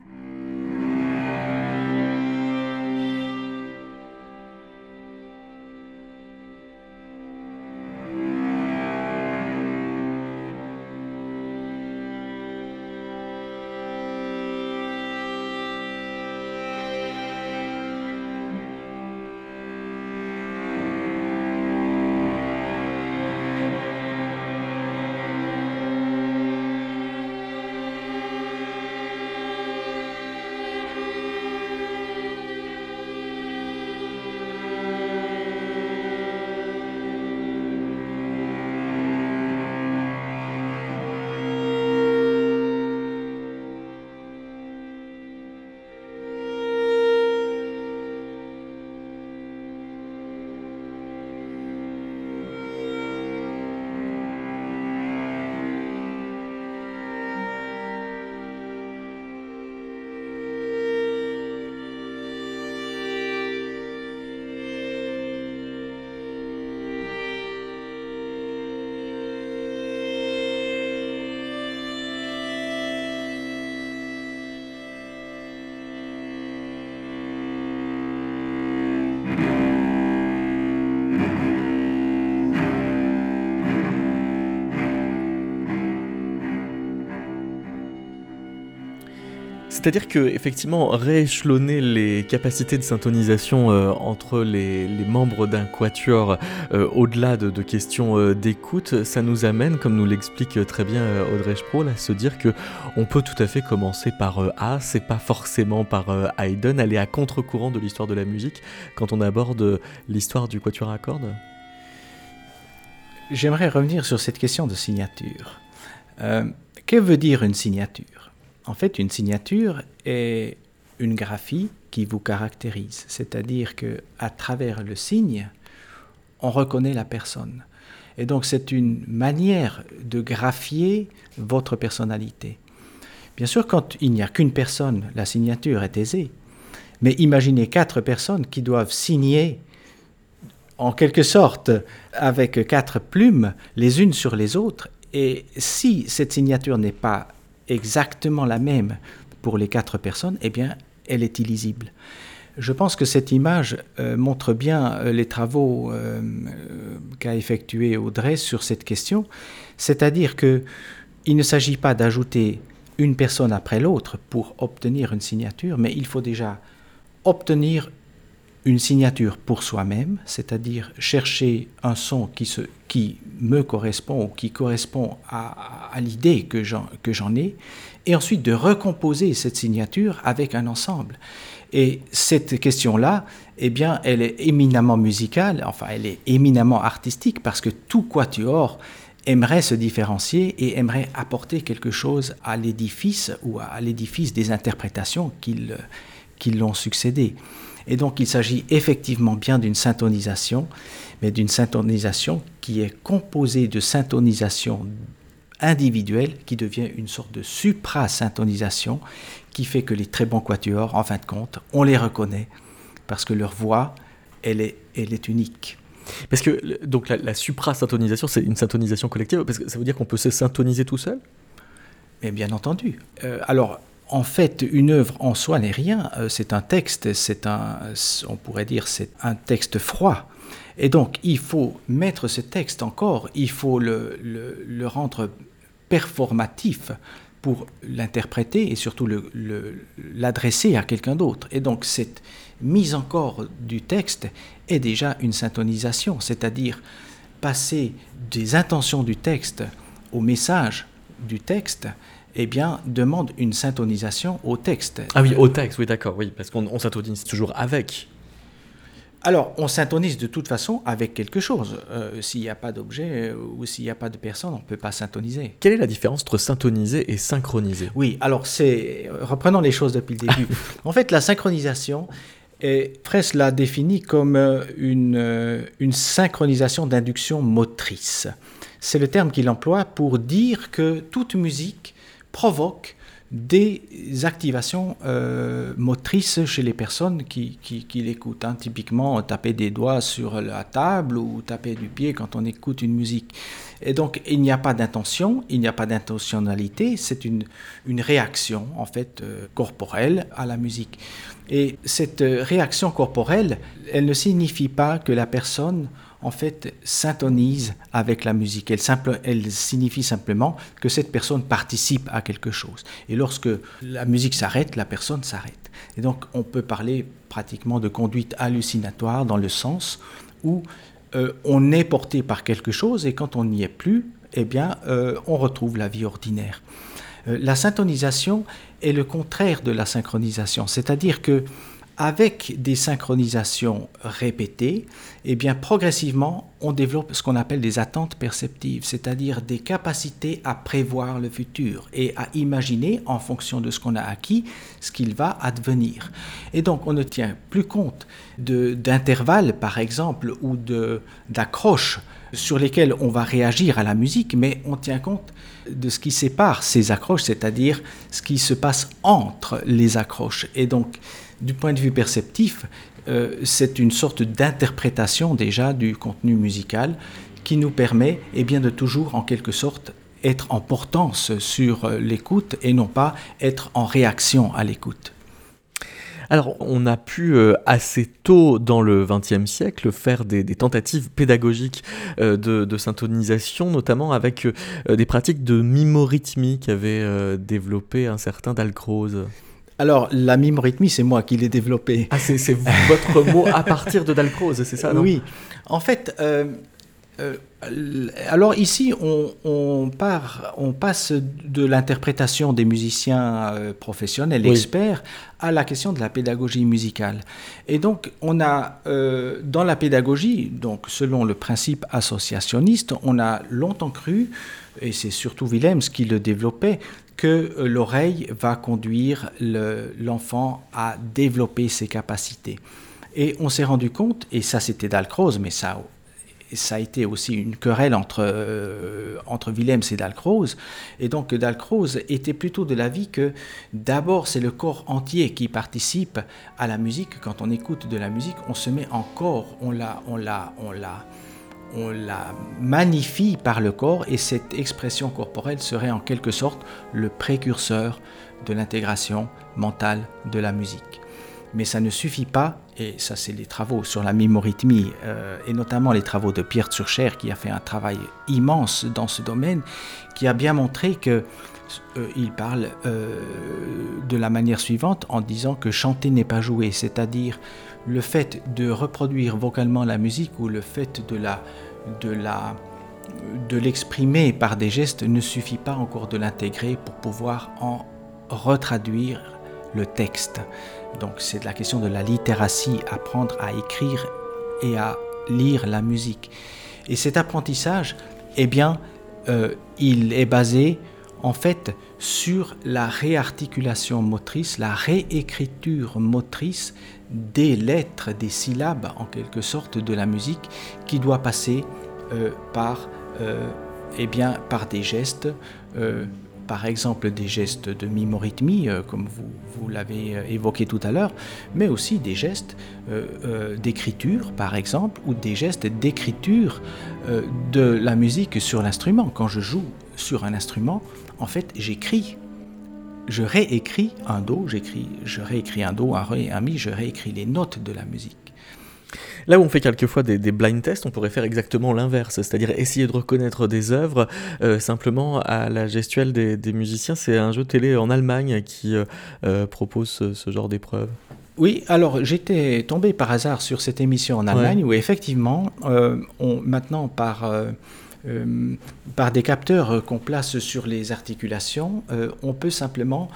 C'est-à-dire que effectivement rééchelonner les capacités de syntonisation euh, entre les, membres d'un quatuor euh, au-delà de, questions euh, d'écoute, ça nous amène, comme nous l'explique très bien Audrey Sproul, à se dire que on peut tout à fait commencer par A, c'est pas forcément par Haydn, aller à contre-courant de l'histoire de la musique quand on aborde l'histoire du quatuor à cordes. J'aimerais revenir sur cette question de signature. que veut dire une signature? En fait, une signature est une graphie qui vous caractérise, c'est-à-dire que à travers le signe, on reconnaît la personne. Et donc c'est une manière de graphier votre personnalité. Bien sûr, quand il n'y a qu'une personne, la signature est aisée. Mais imaginez quatre personnes qui doivent signer en quelque sorte avec quatre plumes les unes sur les autres. Et si cette signature n'est pas exactement la même pour les quatre personnes, eh bien, elle est illisible. Je pense que cette image euh, montre bien euh, les travaux euh, qu'a effectué Audrey sur cette question, c'est-à-dire que il ne s'agit pas d'ajouter une personne après l'autre pour obtenir une signature, mais il faut déjà obtenir une signature pour soi-même, c'est-à-dire chercher un son qui, se, qui me correspond ou qui correspond à, l'idée que j'en ai, et ensuite de recomposer cette signature avec un ensemble. Et cette question-là, eh bien, elle est éminemment musicale, enfin, elle est éminemment artistique, parce que tout quatuor aimerait se différencier et aimerait apporter quelque chose à l'édifice ou à l'édifice des interprétations qui l'ont succédé. Et donc il s'agit effectivement bien d'une syntonisation, mais d'une syntonisation qui est composée de syntonisation individuelle qui devient une sorte de supra-syntonisation qui fait que les très bons quatuors, en fin de compte, on les reconnaît parce que leur voix, elle est, elle est unique. Parce que donc la, supra-syntonisation, c'est une syntonisation collective, parce que ça veut dire qu'on peut se syntoniser tout seul? Mais bien entendu. Euh, alors, en fait, une œuvre en soi n'est rien. Euh, c'est un texte, c'est un, on pourrait dire, c'est un texte froid. Et donc, il faut mettre ce texte encore, il faut le, le, rendre performatif pour l'interpréter et surtout l'adresser à quelqu'un d'autre. Et donc, cette mise en corps du texte est déjà une syntonisation, c'est-à-dire passer des intentions du texte au message du texte eh bien, demande une syntonisation au texte. Ah oui, au texte, oui, d'accord, oui, parce qu'on syntonise toujours avec. Alors, on syntonise de toute façon avec quelque chose. Euh, s'il n'y a pas d'objet euh, ou s'il n'y a pas de personne, on ne peut pas syntoniser. Quelle est la différence entre syntoniser et synchroniser? Oui, alors c'est. Reprenons les choses depuis le début. *laughs* en fait, la synchronisation, est, Fraisse l'a définie comme euh, une, une synchronisation d'induction motrice. C'est le terme qu'il emploie pour dire que toute musique provoque des activations euh, motrices chez les personnes qui, qui, l'écoutent. Hein. Typiquement, taper des doigts sur la table ou taper du pied quand on écoute une musique. Et donc, il n'y a pas d'intention, il n'y a pas d'intentionnalité, c'est une, une réaction, en fait, euh, corporelle à la musique. Et cette euh, réaction corporelle, elle ne signifie pas que la personne en fait, syntonise avec la musique. Elle, signifie simplement que cette personne participe à quelque chose. Et lorsque la musique s'arrête, la personne s'arrête. Et donc, on peut parler pratiquement de conduite hallucinatoire dans le sens où euh, on est porté par quelque chose et quand on n'y est plus, eh bien, euh, on retrouve la vie ordinaire. Euh, la syntonisation est le contraire de la synchronisation, c'est-à-dire que avec des synchronisations répétées, eh bien progressivement, on développe ce qu'on appelle des attentes perceptives, c'est-à-dire des capacités à prévoir le futur et à imaginer en fonction de ce qu'on a acquis ce qu'il va advenir. Et donc on ne tient plus compte d'intervalles par exemple ou d'accroches sur lesquelles on va réagir à la musique, mais on tient compte de ce qui sépare ces accroches, c'est-à-dire ce qui se passe entre les accroches. Et donc du point de vue perceptif, euh, c'est une sorte d'interprétation déjà du contenu musical qui nous permet eh bien, de toujours en quelque sorte être en portance sur euh, l'écoute et non pas être en réaction à l'écoute. Alors, on a pu euh, assez tôt dans le XXe siècle faire des, tentatives pédagogiques de, de, syntonisation, notamment avec des pratiques de mimorhythmie qu'avait développé un certain Dalcroze. Alors, la mimerythmie, c'est moi qui l'ai développée. Ah, c'est votre *laughs* mot à partir de Dalcroze, c'est ça non? Oui. En fait, euh, euh, alors ici, on, part, on passe de l'interprétation des musiciens euh, professionnels, experts, à la question de la pédagogie musicale. Et donc, on a dans la pédagogie, donc selon le principe associationniste, on a longtemps cru, et c'est surtout Willems qui le développait, que l'oreille va conduire l'enfant à développer ses capacités. Et on s'est rendu compte, et ça c'était Dalcroze, mais ça, ça a été aussi une querelle entre, euh, entre Willems et Dalcroze, et donc Dalcroze était plutôt de l'avis que d'abord c'est le corps entier qui participe à la musique. Quand on écoute de la musique, on se met en corps, on la, on la, on la, on la magnifie par le corps et cette expression corporelle serait en quelque sorte le précurseur de l'intégration mentale de la musique. Mais ça ne suffit pas, et ça c'est les travaux sur la mémorythmie, euh, et notamment les travaux de Pierre Turcher qui a fait un travail immense dans ce domaine, qui a bien montré que euh, il parle euh, de la manière suivante en disant que chanter n'est pas jouer, c'est-à-dire le fait de reproduire vocalement la musique ou le fait de l'exprimer par des gestes ne suffit pas encore de l'intégrer pour pouvoir en retraduire le texte. Donc c'est la question de la littératie, apprendre à écrire et à lire la musique. Et cet apprentissage, eh bien, euh, il est basé en fait sur la réarticulation motrice, la réécriture motrice des lettres, des syllabes en quelque sorte de la musique qui doit passer euh, par, euh, eh bien, par des gestes, euh, par exemple des gestes de mimorythmie, comme vous, l'avez évoqué tout à l'heure, mais aussi des gestes d'écriture, par exemple, ou des gestes d'écriture de la musique sur l'instrument. Quand je joue sur un instrument, en fait, j'écris je réécris un do, j'écris, je réécris un do, un ré un mi, je réécris les notes de la musique. Là où on fait quelquefois des, blind tests, on pourrait faire exactement l'inverse, c'est-à-dire essayer de reconnaître des œuvres euh, simplement à la gestuelle des, musiciens. C'est un jeu télé en Allemagne qui euh, euh, propose ce, genre d'épreuve. Oui, alors j'étais tombé par hasard sur cette émission en Allemagne où effectivement, on, maintenant par euh, par des capteurs euh, qu'on place sur les articulations, euh, on peut simplement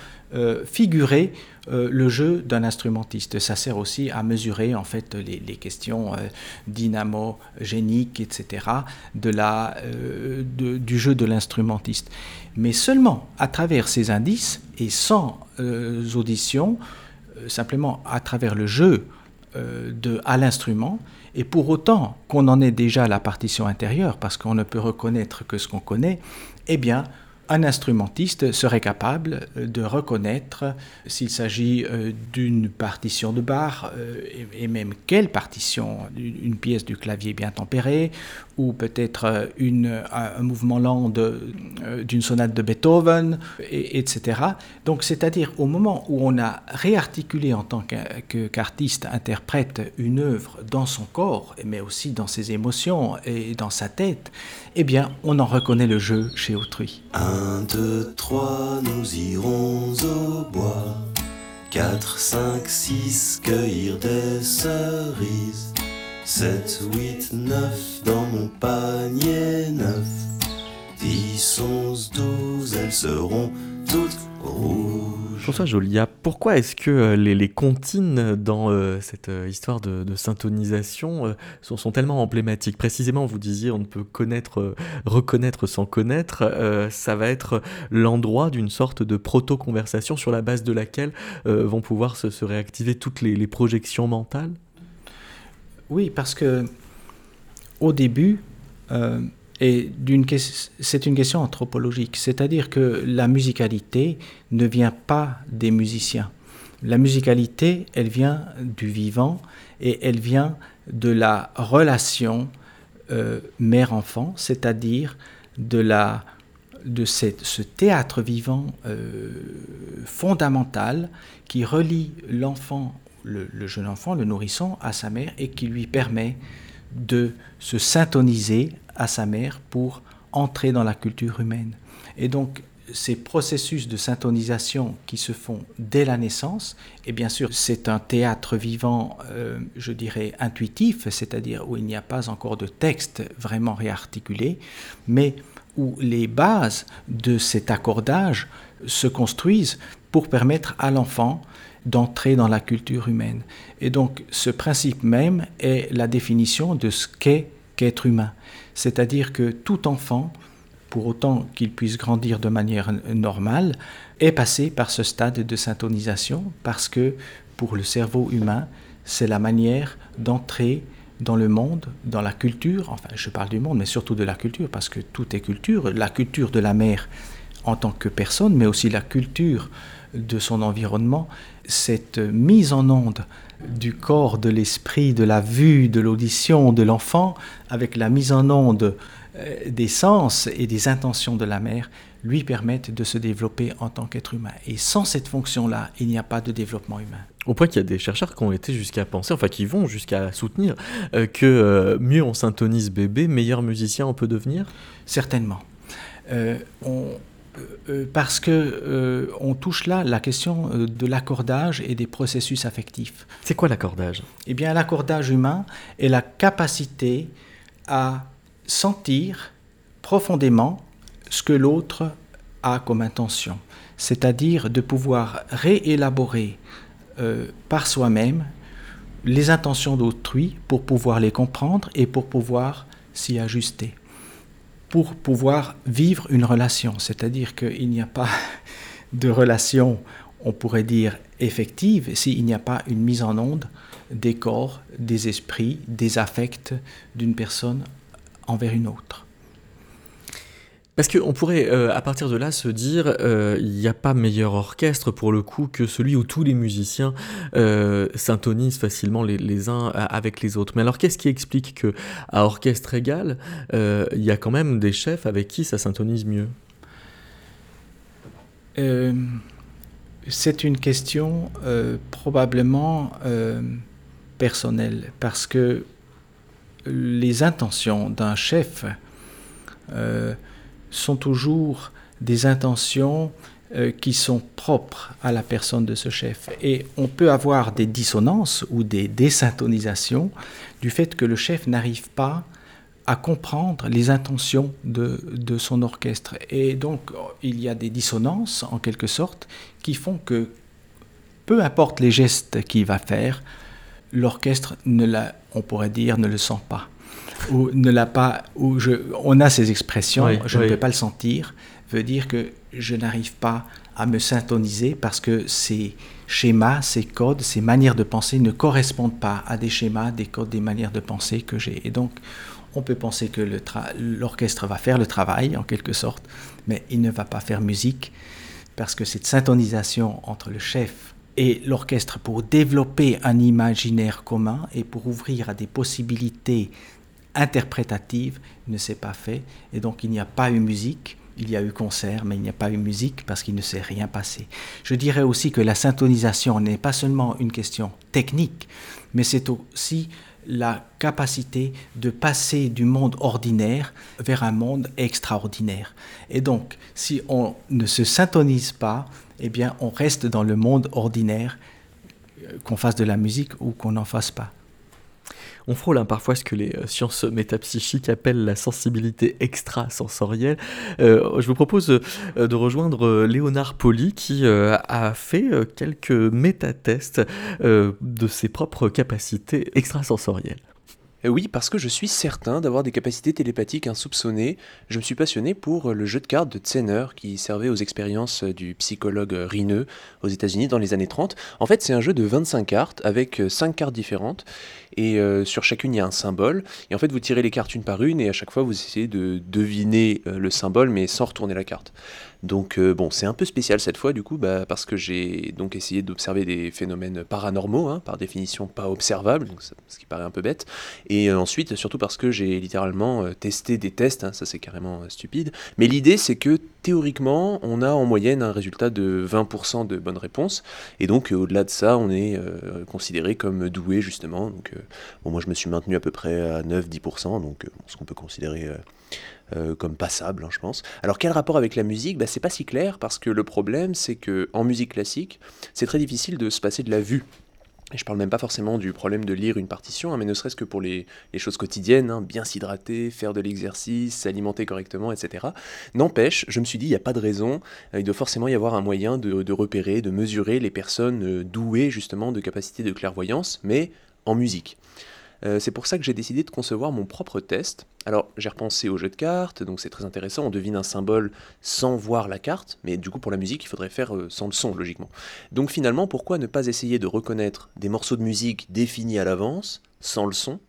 figurer le jeu d'un instrumentiste. Ça sert aussi à mesurer en fait les, questions dynamogéniques, etc. De la, du jeu de l'instrumentiste. Mais seulement à travers ces indices et sans audition, simplement à travers le jeu à l'instrument, et pour autant qu'on en ait déjà la partition intérieure, parce qu'on ne peut reconnaître que ce qu'on connaît, eh bien, un instrumentiste serait capable euh, de reconnaître s'il s'agit euh, d'une partition de bar euh, et même quelle partition, une pièce du clavier bien tempérée ou peut-être un, mouvement lent d'une sonate de Beethoven, etc. Donc c'est-à-dire au moment où on a réarticulé en tant qu'artiste interprète une œuvre dans son corps, mais aussi dans ses émotions et dans sa tête, eh bien on en reconnaît le jeu chez autrui. 1, 2, 3, nous irons au bois. 4, 5, 6, cueillir des cerises. 7, 8, 9, dans mon panier neuf. 10, 11, 12, elles seront toutes rouges. François Jolia, pourquoi est-ce que euh, les, comptines dans euh, cette euh, histoire de, syntonisation sont, tellement emblématiques? Précisément, vous disiez, on ne peut connaître, reconnaître sans connaître. ça va être l'endroit d'une sorte de proto-conversation sur la base de laquelle vont pouvoir se, réactiver toutes les, projections mentales? Oui, parce que au début, et c'est une question anthropologique, c'est-à-dire que la musicalité ne vient pas des musiciens. La musicalité, elle vient du vivant et elle vient de la relation euh, mère-enfant, c'est-à-dire de, la, ce théâtre vivant euh, fondamental qui relie l'enfant, le, jeune enfant, le nourrisson, à sa mère et qui lui permet de se syntoniser à sa mère pour entrer dans la culture humaine. Et donc, ces processus de syntonisation qui se font dès la naissance, et bien sûr c'est un théâtre vivant, euh, je dirais, intuitif, c'est-à-dire où il n'y a pas encore de texte vraiment réarticulé, mais où les bases de cet accordage se construisent pour permettre à l'enfant d'entrer dans la culture humaine. Et donc ce principe même est la définition de ce qu'est qu'être humain. C'est-à-dire que tout enfant pour autant qu'il puisse grandir de manière normale, est passé par ce stade de syntonisation parce que pour le cerveau humain, c'est la manière d'entrer dans le monde, dans la culture, enfin je parle du monde, mais surtout de la culture, parce que tout est culture, la culture de la mère en tant que personne, mais aussi la culture de son environnement, cette mise en onde du corps, de l'esprit, de la vue, de l'audition de l'enfant, avec la mise en onde euh, des sens et des intentions de la mère lui permettent de se développer en tant qu'être humain. Et sans cette fonction-là, il n'y a pas de développement humain. Au point qu'il y a des chercheurs qui ont été jusqu'à penser, enfin qui vont jusqu'à soutenir euh, que euh, mieux on syntonise bébé, meilleur musicien on peut devenir? Certainement. Parce que on touche là la question de l'accordage et des processus affectifs. C'est quoi l'accordage? Eh bien, l'accordage humain est la capacité à sentir profondément ce que l'autre a comme intention, c'est-à-dire de pouvoir réélaborer euh, par soi-même les intentions d'autrui pour pouvoir les comprendre et pour pouvoir s'y ajuster, pour pouvoir vivre une relation, c'est-à-dire qu'il n'y a pas *laughs* de relation, on pourrait dire, effective s'il n'y a pas une mise en onde des corps, des esprits, des affects d'une personne envers une autre. Parce qu'on pourrait, euh, à partir de là, se dire, euh, il n'y a pas meilleur orchestre pour le coup que celui où tous les musiciens euh, s'intonisent facilement les, uns avec les autres. Mais alors, qu'est-ce qui explique que à orchestre égal, il y a quand même des chefs avec qui ça s'intonise mieux? C'est une question probablement personnelle, parce que les intentions d'un chef euh, sont toujours des intentions euh, qui sont propres à la personne de ce chef. Et on peut avoir des dissonances ou des désyntonisations du fait que le chef n'arrive pas à comprendre les intentions de, de, son orchestre. Et donc, il y a des dissonances, en quelque sorte, qui font que, peu importe les gestes qu'il va faire, l'orchestre, ne la, on pourrait dire, ne le sent pas. Ou ne l'a pas, ou je, on a ces expressions, je ne peux pas le sentir, veut dire que je n'arrive pas à me syntoniser parce que ces schémas, ces codes, ces manières de penser ne correspondent pas à des schémas, des codes, des manières de penser que j'ai. Et donc, on peut penser que l'orchestre va faire le travail, en quelque sorte, mais il ne va pas faire musique, parce que cette syntonisation entre le chef et l'orchestre pour développer un imaginaire commun et pour ouvrir à des possibilités interprétative ne s'est pas fait et donc il n'y a pas eu musique. Il y a eu concert, mais il n'y a pas eu musique parce qu'il ne s'est rien passé. Je dirais aussi que la syntonisation n'est pas seulement une question technique, mais c'est aussi la capacité de passer du monde ordinaire vers un monde extraordinaire. Et donc, si on ne se syntonise pas, eh bien, on reste dans le monde ordinaire, euh, qu'on fasse de la musique ou qu'on n'en fasse pas. On frôle hein, parfois ce que les euh, sciences métapsychiques appellent la sensibilité extrasensorielle. Euh, je vous propose euh, de rejoindre Léonard Poli qui a fait quelques métatests de ses propres capacités extrasensorielles. Oui, parce que je suis certain d'avoir des capacités télépathiques insoupçonnées. Je me suis passionné pour le jeu de cartes de Tsener qui servait aux expériences du psychologue Rineux aux États-Unis dans les années 30. En fait, c'est un jeu de 25 cartes avec 5 cartes différentes et euh, sur chacune il y a un symbole. Et en fait, vous tirez les cartes une par une et à chaque fois vous essayez de deviner euh, le symbole mais sans retourner la carte. Donc euh, bon, c'est un peu spécial cette fois du coup, bah, parce que j'ai donc essayé d'observer des phénomènes paranormaux, hein, par définition pas observables, ce qui paraît un peu bête. Et ensuite, surtout parce que j'ai littéralement testé des tests, hein, ça c'est carrément stupide. Mais l'idée c'est que théoriquement, on a en moyenne un résultat de 20% de bonnes réponses. Et donc au-delà de ça, on est considéré comme doué justement. Donc bon, moi je me suis maintenu à peu près à 9-10%, donc euh, ce qu'on peut considérer euh, euh, comme passable, hein, je pense. Alors quel rapport avec la musique? Bah, C'est pas si clair parce que le problème c'est que en musique classique, c'est très difficile de se passer de la vue. Et je parle même pas forcément du problème de lire une partition, hein, mais ne serait-ce que pour les, choses quotidiennes, hein, bien s'hydrater, faire de l'exercice, s'alimenter correctement, etc. N'empêche, je me suis dit, il n'y a pas de raison, euh, il doit forcément y avoir un moyen de, repérer, de mesurer les personnes euh, douées justement de capacité de clairvoyance, mais en musique. Euh, c'est pour ça que j'ai décidé de concevoir mon propre test. Alors j'ai repensé au jeu de cartes, donc c'est très intéressant, on devine un symbole sans voir la carte, mais du coup pour la musique il faudrait faire euh, sans le son logiquement. Donc finalement pourquoi ne pas essayer de reconnaître des morceaux de musique définis à l'avance, sans le son,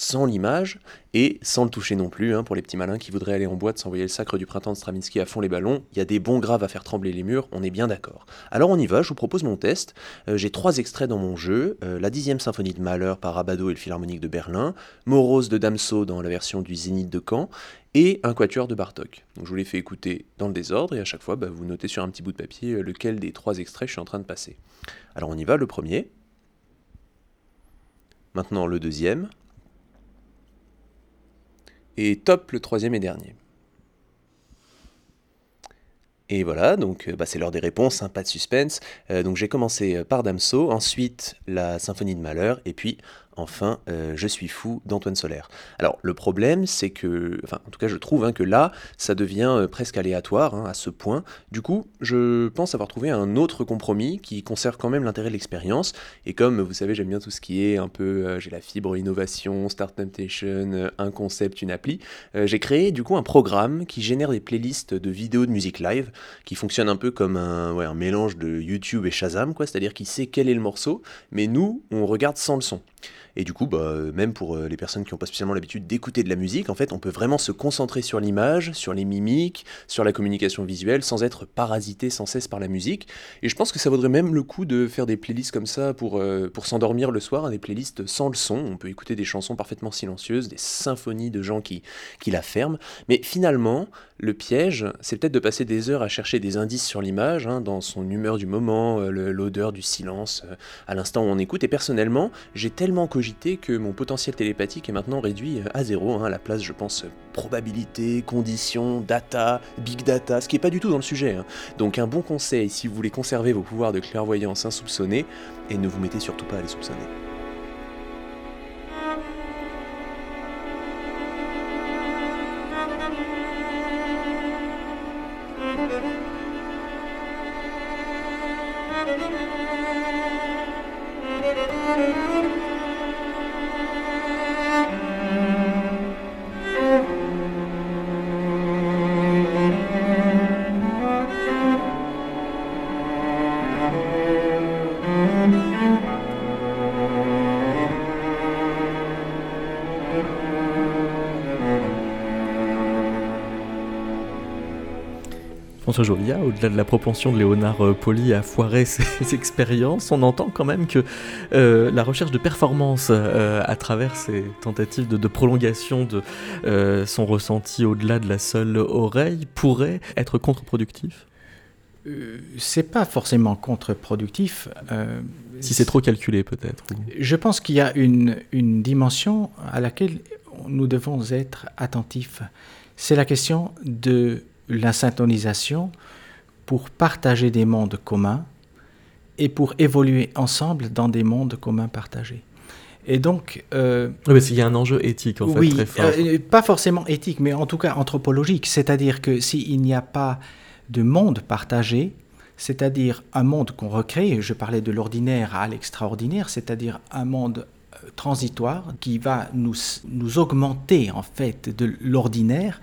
sans l'image et sans le toucher non plus. Hein, pour les petits malins qui voudraient aller en boîte s'envoyer le sacre du printemps de Stravinsky à fond les ballons, il y a des bons graves à faire trembler les murs, on est bien d'accord. Alors on y va, je vous propose mon test. Euh, j'ai trois extraits dans mon jeu euh, la dixième symphonie de Mahler par Abado et le Philharmonique de Berlin, Morose de Damso dans la version du Zénith de Caen, et un quatuor de Bartok. Je vous les fais écouter dans le désordre et à chaque fois bah, vous notez sur un petit bout de papier euh, lequel des trois extraits je suis en train de passer. Alors on y va, le premier. Maintenant le deuxième et top le troisième et dernier. Et voilà, donc euh, bah, c'est l'heure des réponses, hein, pas de suspense. Euh, donc j'ai commencé euh, par Damso, ensuite la symphonie de Malheur, et puis enfin euh, Je suis fou d'Antoine Solaire. Alors le problème c'est que, enfin en tout cas je trouve hein, que là ça devient euh, presque aléatoire hein, à ce point. Du coup je pense avoir trouvé un autre compromis qui conserve quand même l'intérêt de l'expérience. Et comme vous savez j'aime bien tout ce qui est un peu, euh, j'ai la fibre innovation, Start Temptation, un concept, une appli. j'ai créé du coup un programme qui génère des playlists de vidéos de musique live qui fonctionne un peu comme un, mélange de YouTube et Shazam quoi, c'est-à-dire qu'il sait quel est le morceau, mais nous on regarde sans le son. Et du coup, bah, même pour euh, les personnes qui n'ont pas spécialement l'habitude d'écouter de la musique, en fait, on peut vraiment se concentrer sur l'image, sur les mimiques, sur la communication visuelle, sans être parasité sans cesse par la musique. Et je pense que ça vaudrait même le coup de faire des playlists comme ça pour, euh, pour s'endormir le soir, des playlists sans le son. On peut écouter des chansons parfaitement silencieuses, des symphonies de gens qui, qui la ferment. Mais finalement, le piège, c'est peut-être de passer des heures à chercher des indices sur l'image, hein, dans son humeur du moment, euh, l'odeur du silence, à l'instant où on écoute. Et personnellement, j'ai tellement que mon potentiel télépathique est maintenant réduit à zéro, hein, à la place, je pense, probabilité, conditions, data, big data, ce qui n'est pas du tout dans le sujet. Hein. Donc un bon conseil si vous voulez conserver vos pouvoirs de clairvoyance insoupçonnés, et ne vous mettez surtout pas à les soupçonner. François Jolia, au-delà de la propension de Léonard euh, Poli à foirer *laughs* ses expériences, on entend quand même que euh, la recherche de performance euh, à travers ces tentatives de, prolongation de son ressenti au-delà de la seule oreille pourrait être contre-productif? C'est pas forcément contre-productif. si c'est trop calculé, peut-être. Je pense qu'il y a une, une, dimension à laquelle nous devons être attentifs. C'est la question de la syntonisation pour partager des mondes communs et pour évoluer ensemble dans des mondes communs partagés. Et donc, euh, il y a un enjeu éthique en fait très fort. Euh, pas forcément éthique, mais en tout cas anthropologique. C'est-à-dire que s'il n'y a pas de monde partagé, c'est-à-dire un monde qu'on recrée, je parlais de l'ordinaire à l'extraordinaire, c'est-à-dire un monde euh, transitoire qui va nous, nous augmenter en fait de l'ordinaire,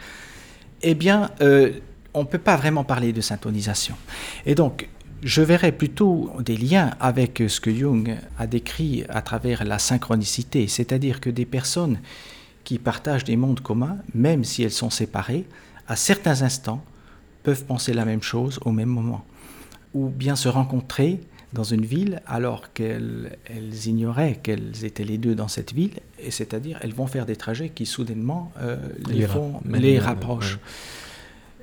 eh bien, euh, on ne peut pas vraiment parler de syntonisation. Et donc, je verrais plutôt des liens avec ce que Jung a décrit à travers la synchronicité, c'est-à-dire que des personnes qui partagent des mondes communs, même si elles sont séparées, à certains instants, peuvent penser la même chose au même moment, ou bien se rencontrer dans une ville alors qu'elles ignoraient qu'elles étaient les deux dans cette ville, et c'est-à-dire elles vont faire des trajets qui soudainement euh, les, font, les rapprochent.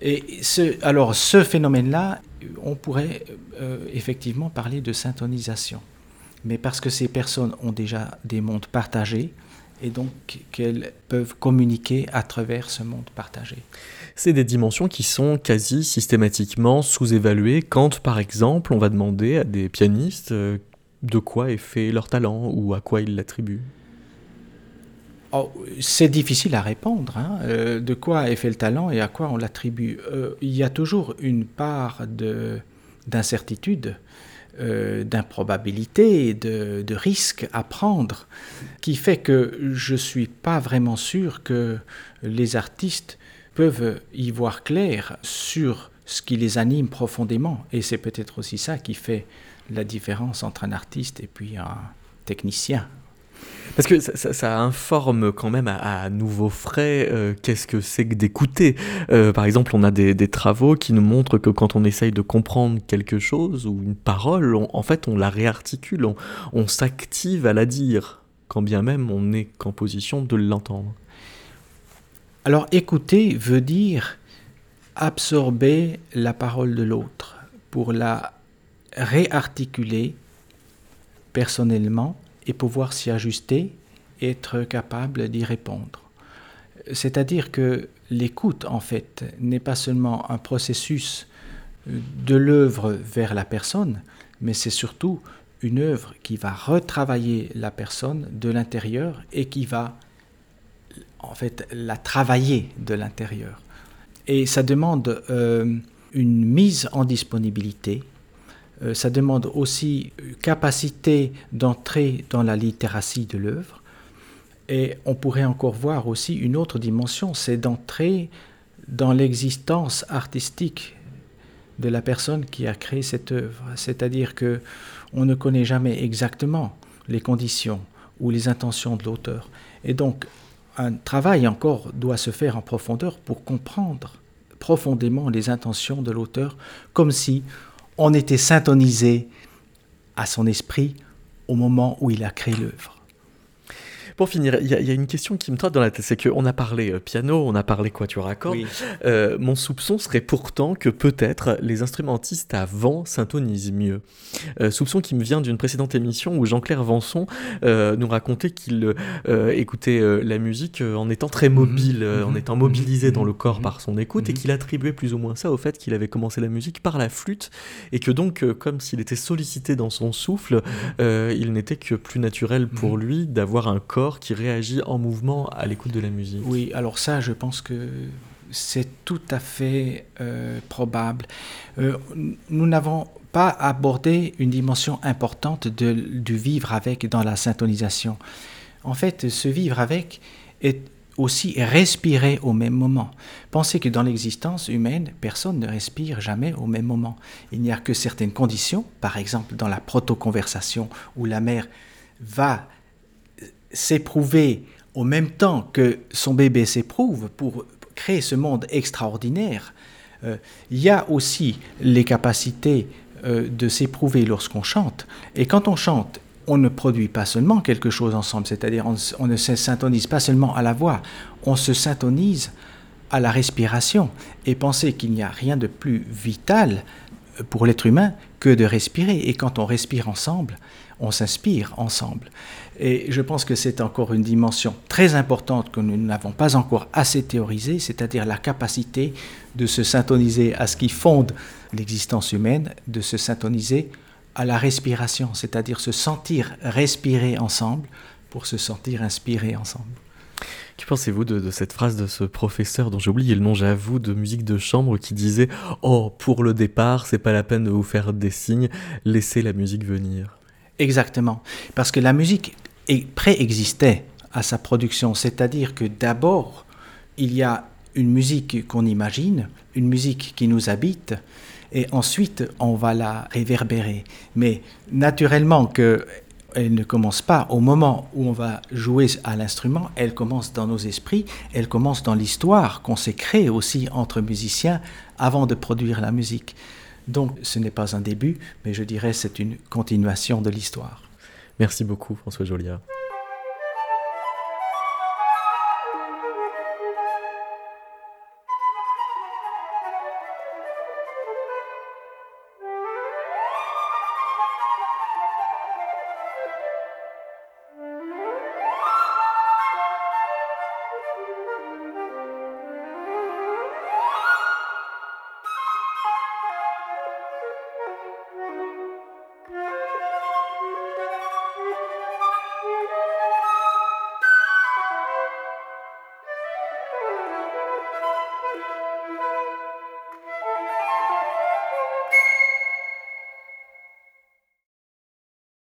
Et ce, alors ce phénomène-là, on pourrait euh, effectivement parler de syntonisation. Mais parce que ces personnes ont déjà des mondes partagés, et donc qu'elles peuvent communiquer à travers ce monde partagé. C'est des dimensions qui sont quasi systématiquement sous-évaluées quand, par exemple, on va demander à des pianistes euh, de quoi est fait leur talent ou à quoi ils l'attribuent. Oh, c'est difficile à répondre. Hein. Euh, de quoi est fait le talent et à quoi on l'attribue euh, Il y a toujours une part d'incertitude, euh, d'improbabilité, de, de, risque à prendre, qui fait que je ne suis pas vraiment sûr que les artistes peuvent y voir clair sur ce qui les anime profondément. Et c'est peut-être aussi ça qui fait la différence entre un artiste et puis un technicien parce que ça, informe quand même à, nouveau frais euh, qu'est-ce que c'est que d'écouter. Euh, par exemple, on a des, travaux qui nous montrent que quand on essaye de comprendre quelque chose ou une parole, en fait, on la réarticule, on, s'active à la dire, quand bien même on n'est qu'en position de l'entendre. Alors, écouter veut dire absorber la parole de l'autre pour la réarticuler personnellement et pouvoir s'y ajuster être capable d'y répondre. C'est-à-dire que l'écoute, en fait, n'est pas seulement un processus de l'œuvre vers la personne, mais c'est surtout une œuvre qui va retravailler la personne de l'intérieur et qui va, en fait, la travailler de l'intérieur. Et ça demande euh, une mise en disponibilité, euh, ça demande aussi capacité d'entrer dans la littératie de l'œuvre. Et on pourrait encore voir aussi une autre dimension, c'est d'entrer dans l'existence artistique de la personne qui a créé cette œuvre. C'est-à-dire que on ne connaît jamais exactement les conditions ou les intentions de l'auteur. Et donc, un travail encore doit se faire en profondeur pour comprendre profondément les intentions de l'auteur, comme si on était syntonisé à son esprit au moment où il a créé l'œuvre. Pour finir, il y, a une question qui me trotte dans la tête, c'est qu'on a parlé euh, piano, on a parlé quatuor à cordes. Euh, mon soupçon serait pourtant que peut-être les instrumentistes avant syntonisent mieux. Euh, soupçon qui me vient d'une précédente émission où Jean-Claire Vanson nous racontait qu'il écoutait la musique en étant très mhm. mobile, en mhm. étant mobilisé dans le mhm. corps par son écoute, et qu'il attribuait plus ou moins ça au fait qu'il avait commencé la musique par la flûte, et que donc, comme s'il était sollicité dans son souffle, il n'était que plus naturel pour lui d'avoir un corps qui réagit en mouvement à l'écoute de la musique. Oui, alors ça, je pense que c'est tout à fait euh, probable. Euh, nous n'avons pas abordé une dimension importante de, du vivre avec dans la syntonisation. En fait, ce vivre avec est aussi respirer au même moment. Pensez que dans l'existence humaine, personne ne respire jamais au même moment. Il n'y a que certaines conditions, par exemple dans la proto-conversation où la mère va s'éprouver au même temps que son bébé s'éprouve pour créer ce monde extraordinaire, euh, il y a aussi les capacités euh, de s'éprouver lorsqu'on chante. Et quand on chante, on ne produit pas seulement quelque chose ensemble, c'est-à-dire on, ne se syntonise pas seulement à la voix, on se syntonise à la respiration. Et pensez qu'il n'y a rien de plus vital pour l'être humain que de respirer. Et quand on respire ensemble, on s'inspire ensemble. Et je pense que c'est encore une dimension très importante que nous n'avons pas encore assez théorisée, c'est-à-dire la capacité de se syntoniser à ce qui fonde l'existence humaine, de se syntoniser à la respiration, c'est-à-dire se sentir respirer ensemble pour se sentir inspirer ensemble. Que pensez-vous de, cette phrase de ce professeur dont j'ai oublié le nom, j'avoue, de musique de chambre qui disait Oh, pour le départ, c'est pas la peine de vous faire des signes, laissez la musique venir Exactement. Parce que la musique préexistait à sa production, c'est-à-dire que d'abord, il y a une musique qu'on imagine, une musique qui nous habite, et ensuite on va la réverbérer. Mais naturellement que elle ne commence pas au moment où on va jouer à l'instrument, elle commence dans nos esprits, elle commence dans l'histoire qu'on s'est créée aussi entre musiciens avant de produire la musique. Donc ce n'est pas un début, mais je dirais c'est une continuation de l'histoire. Merci beaucoup François Joliard.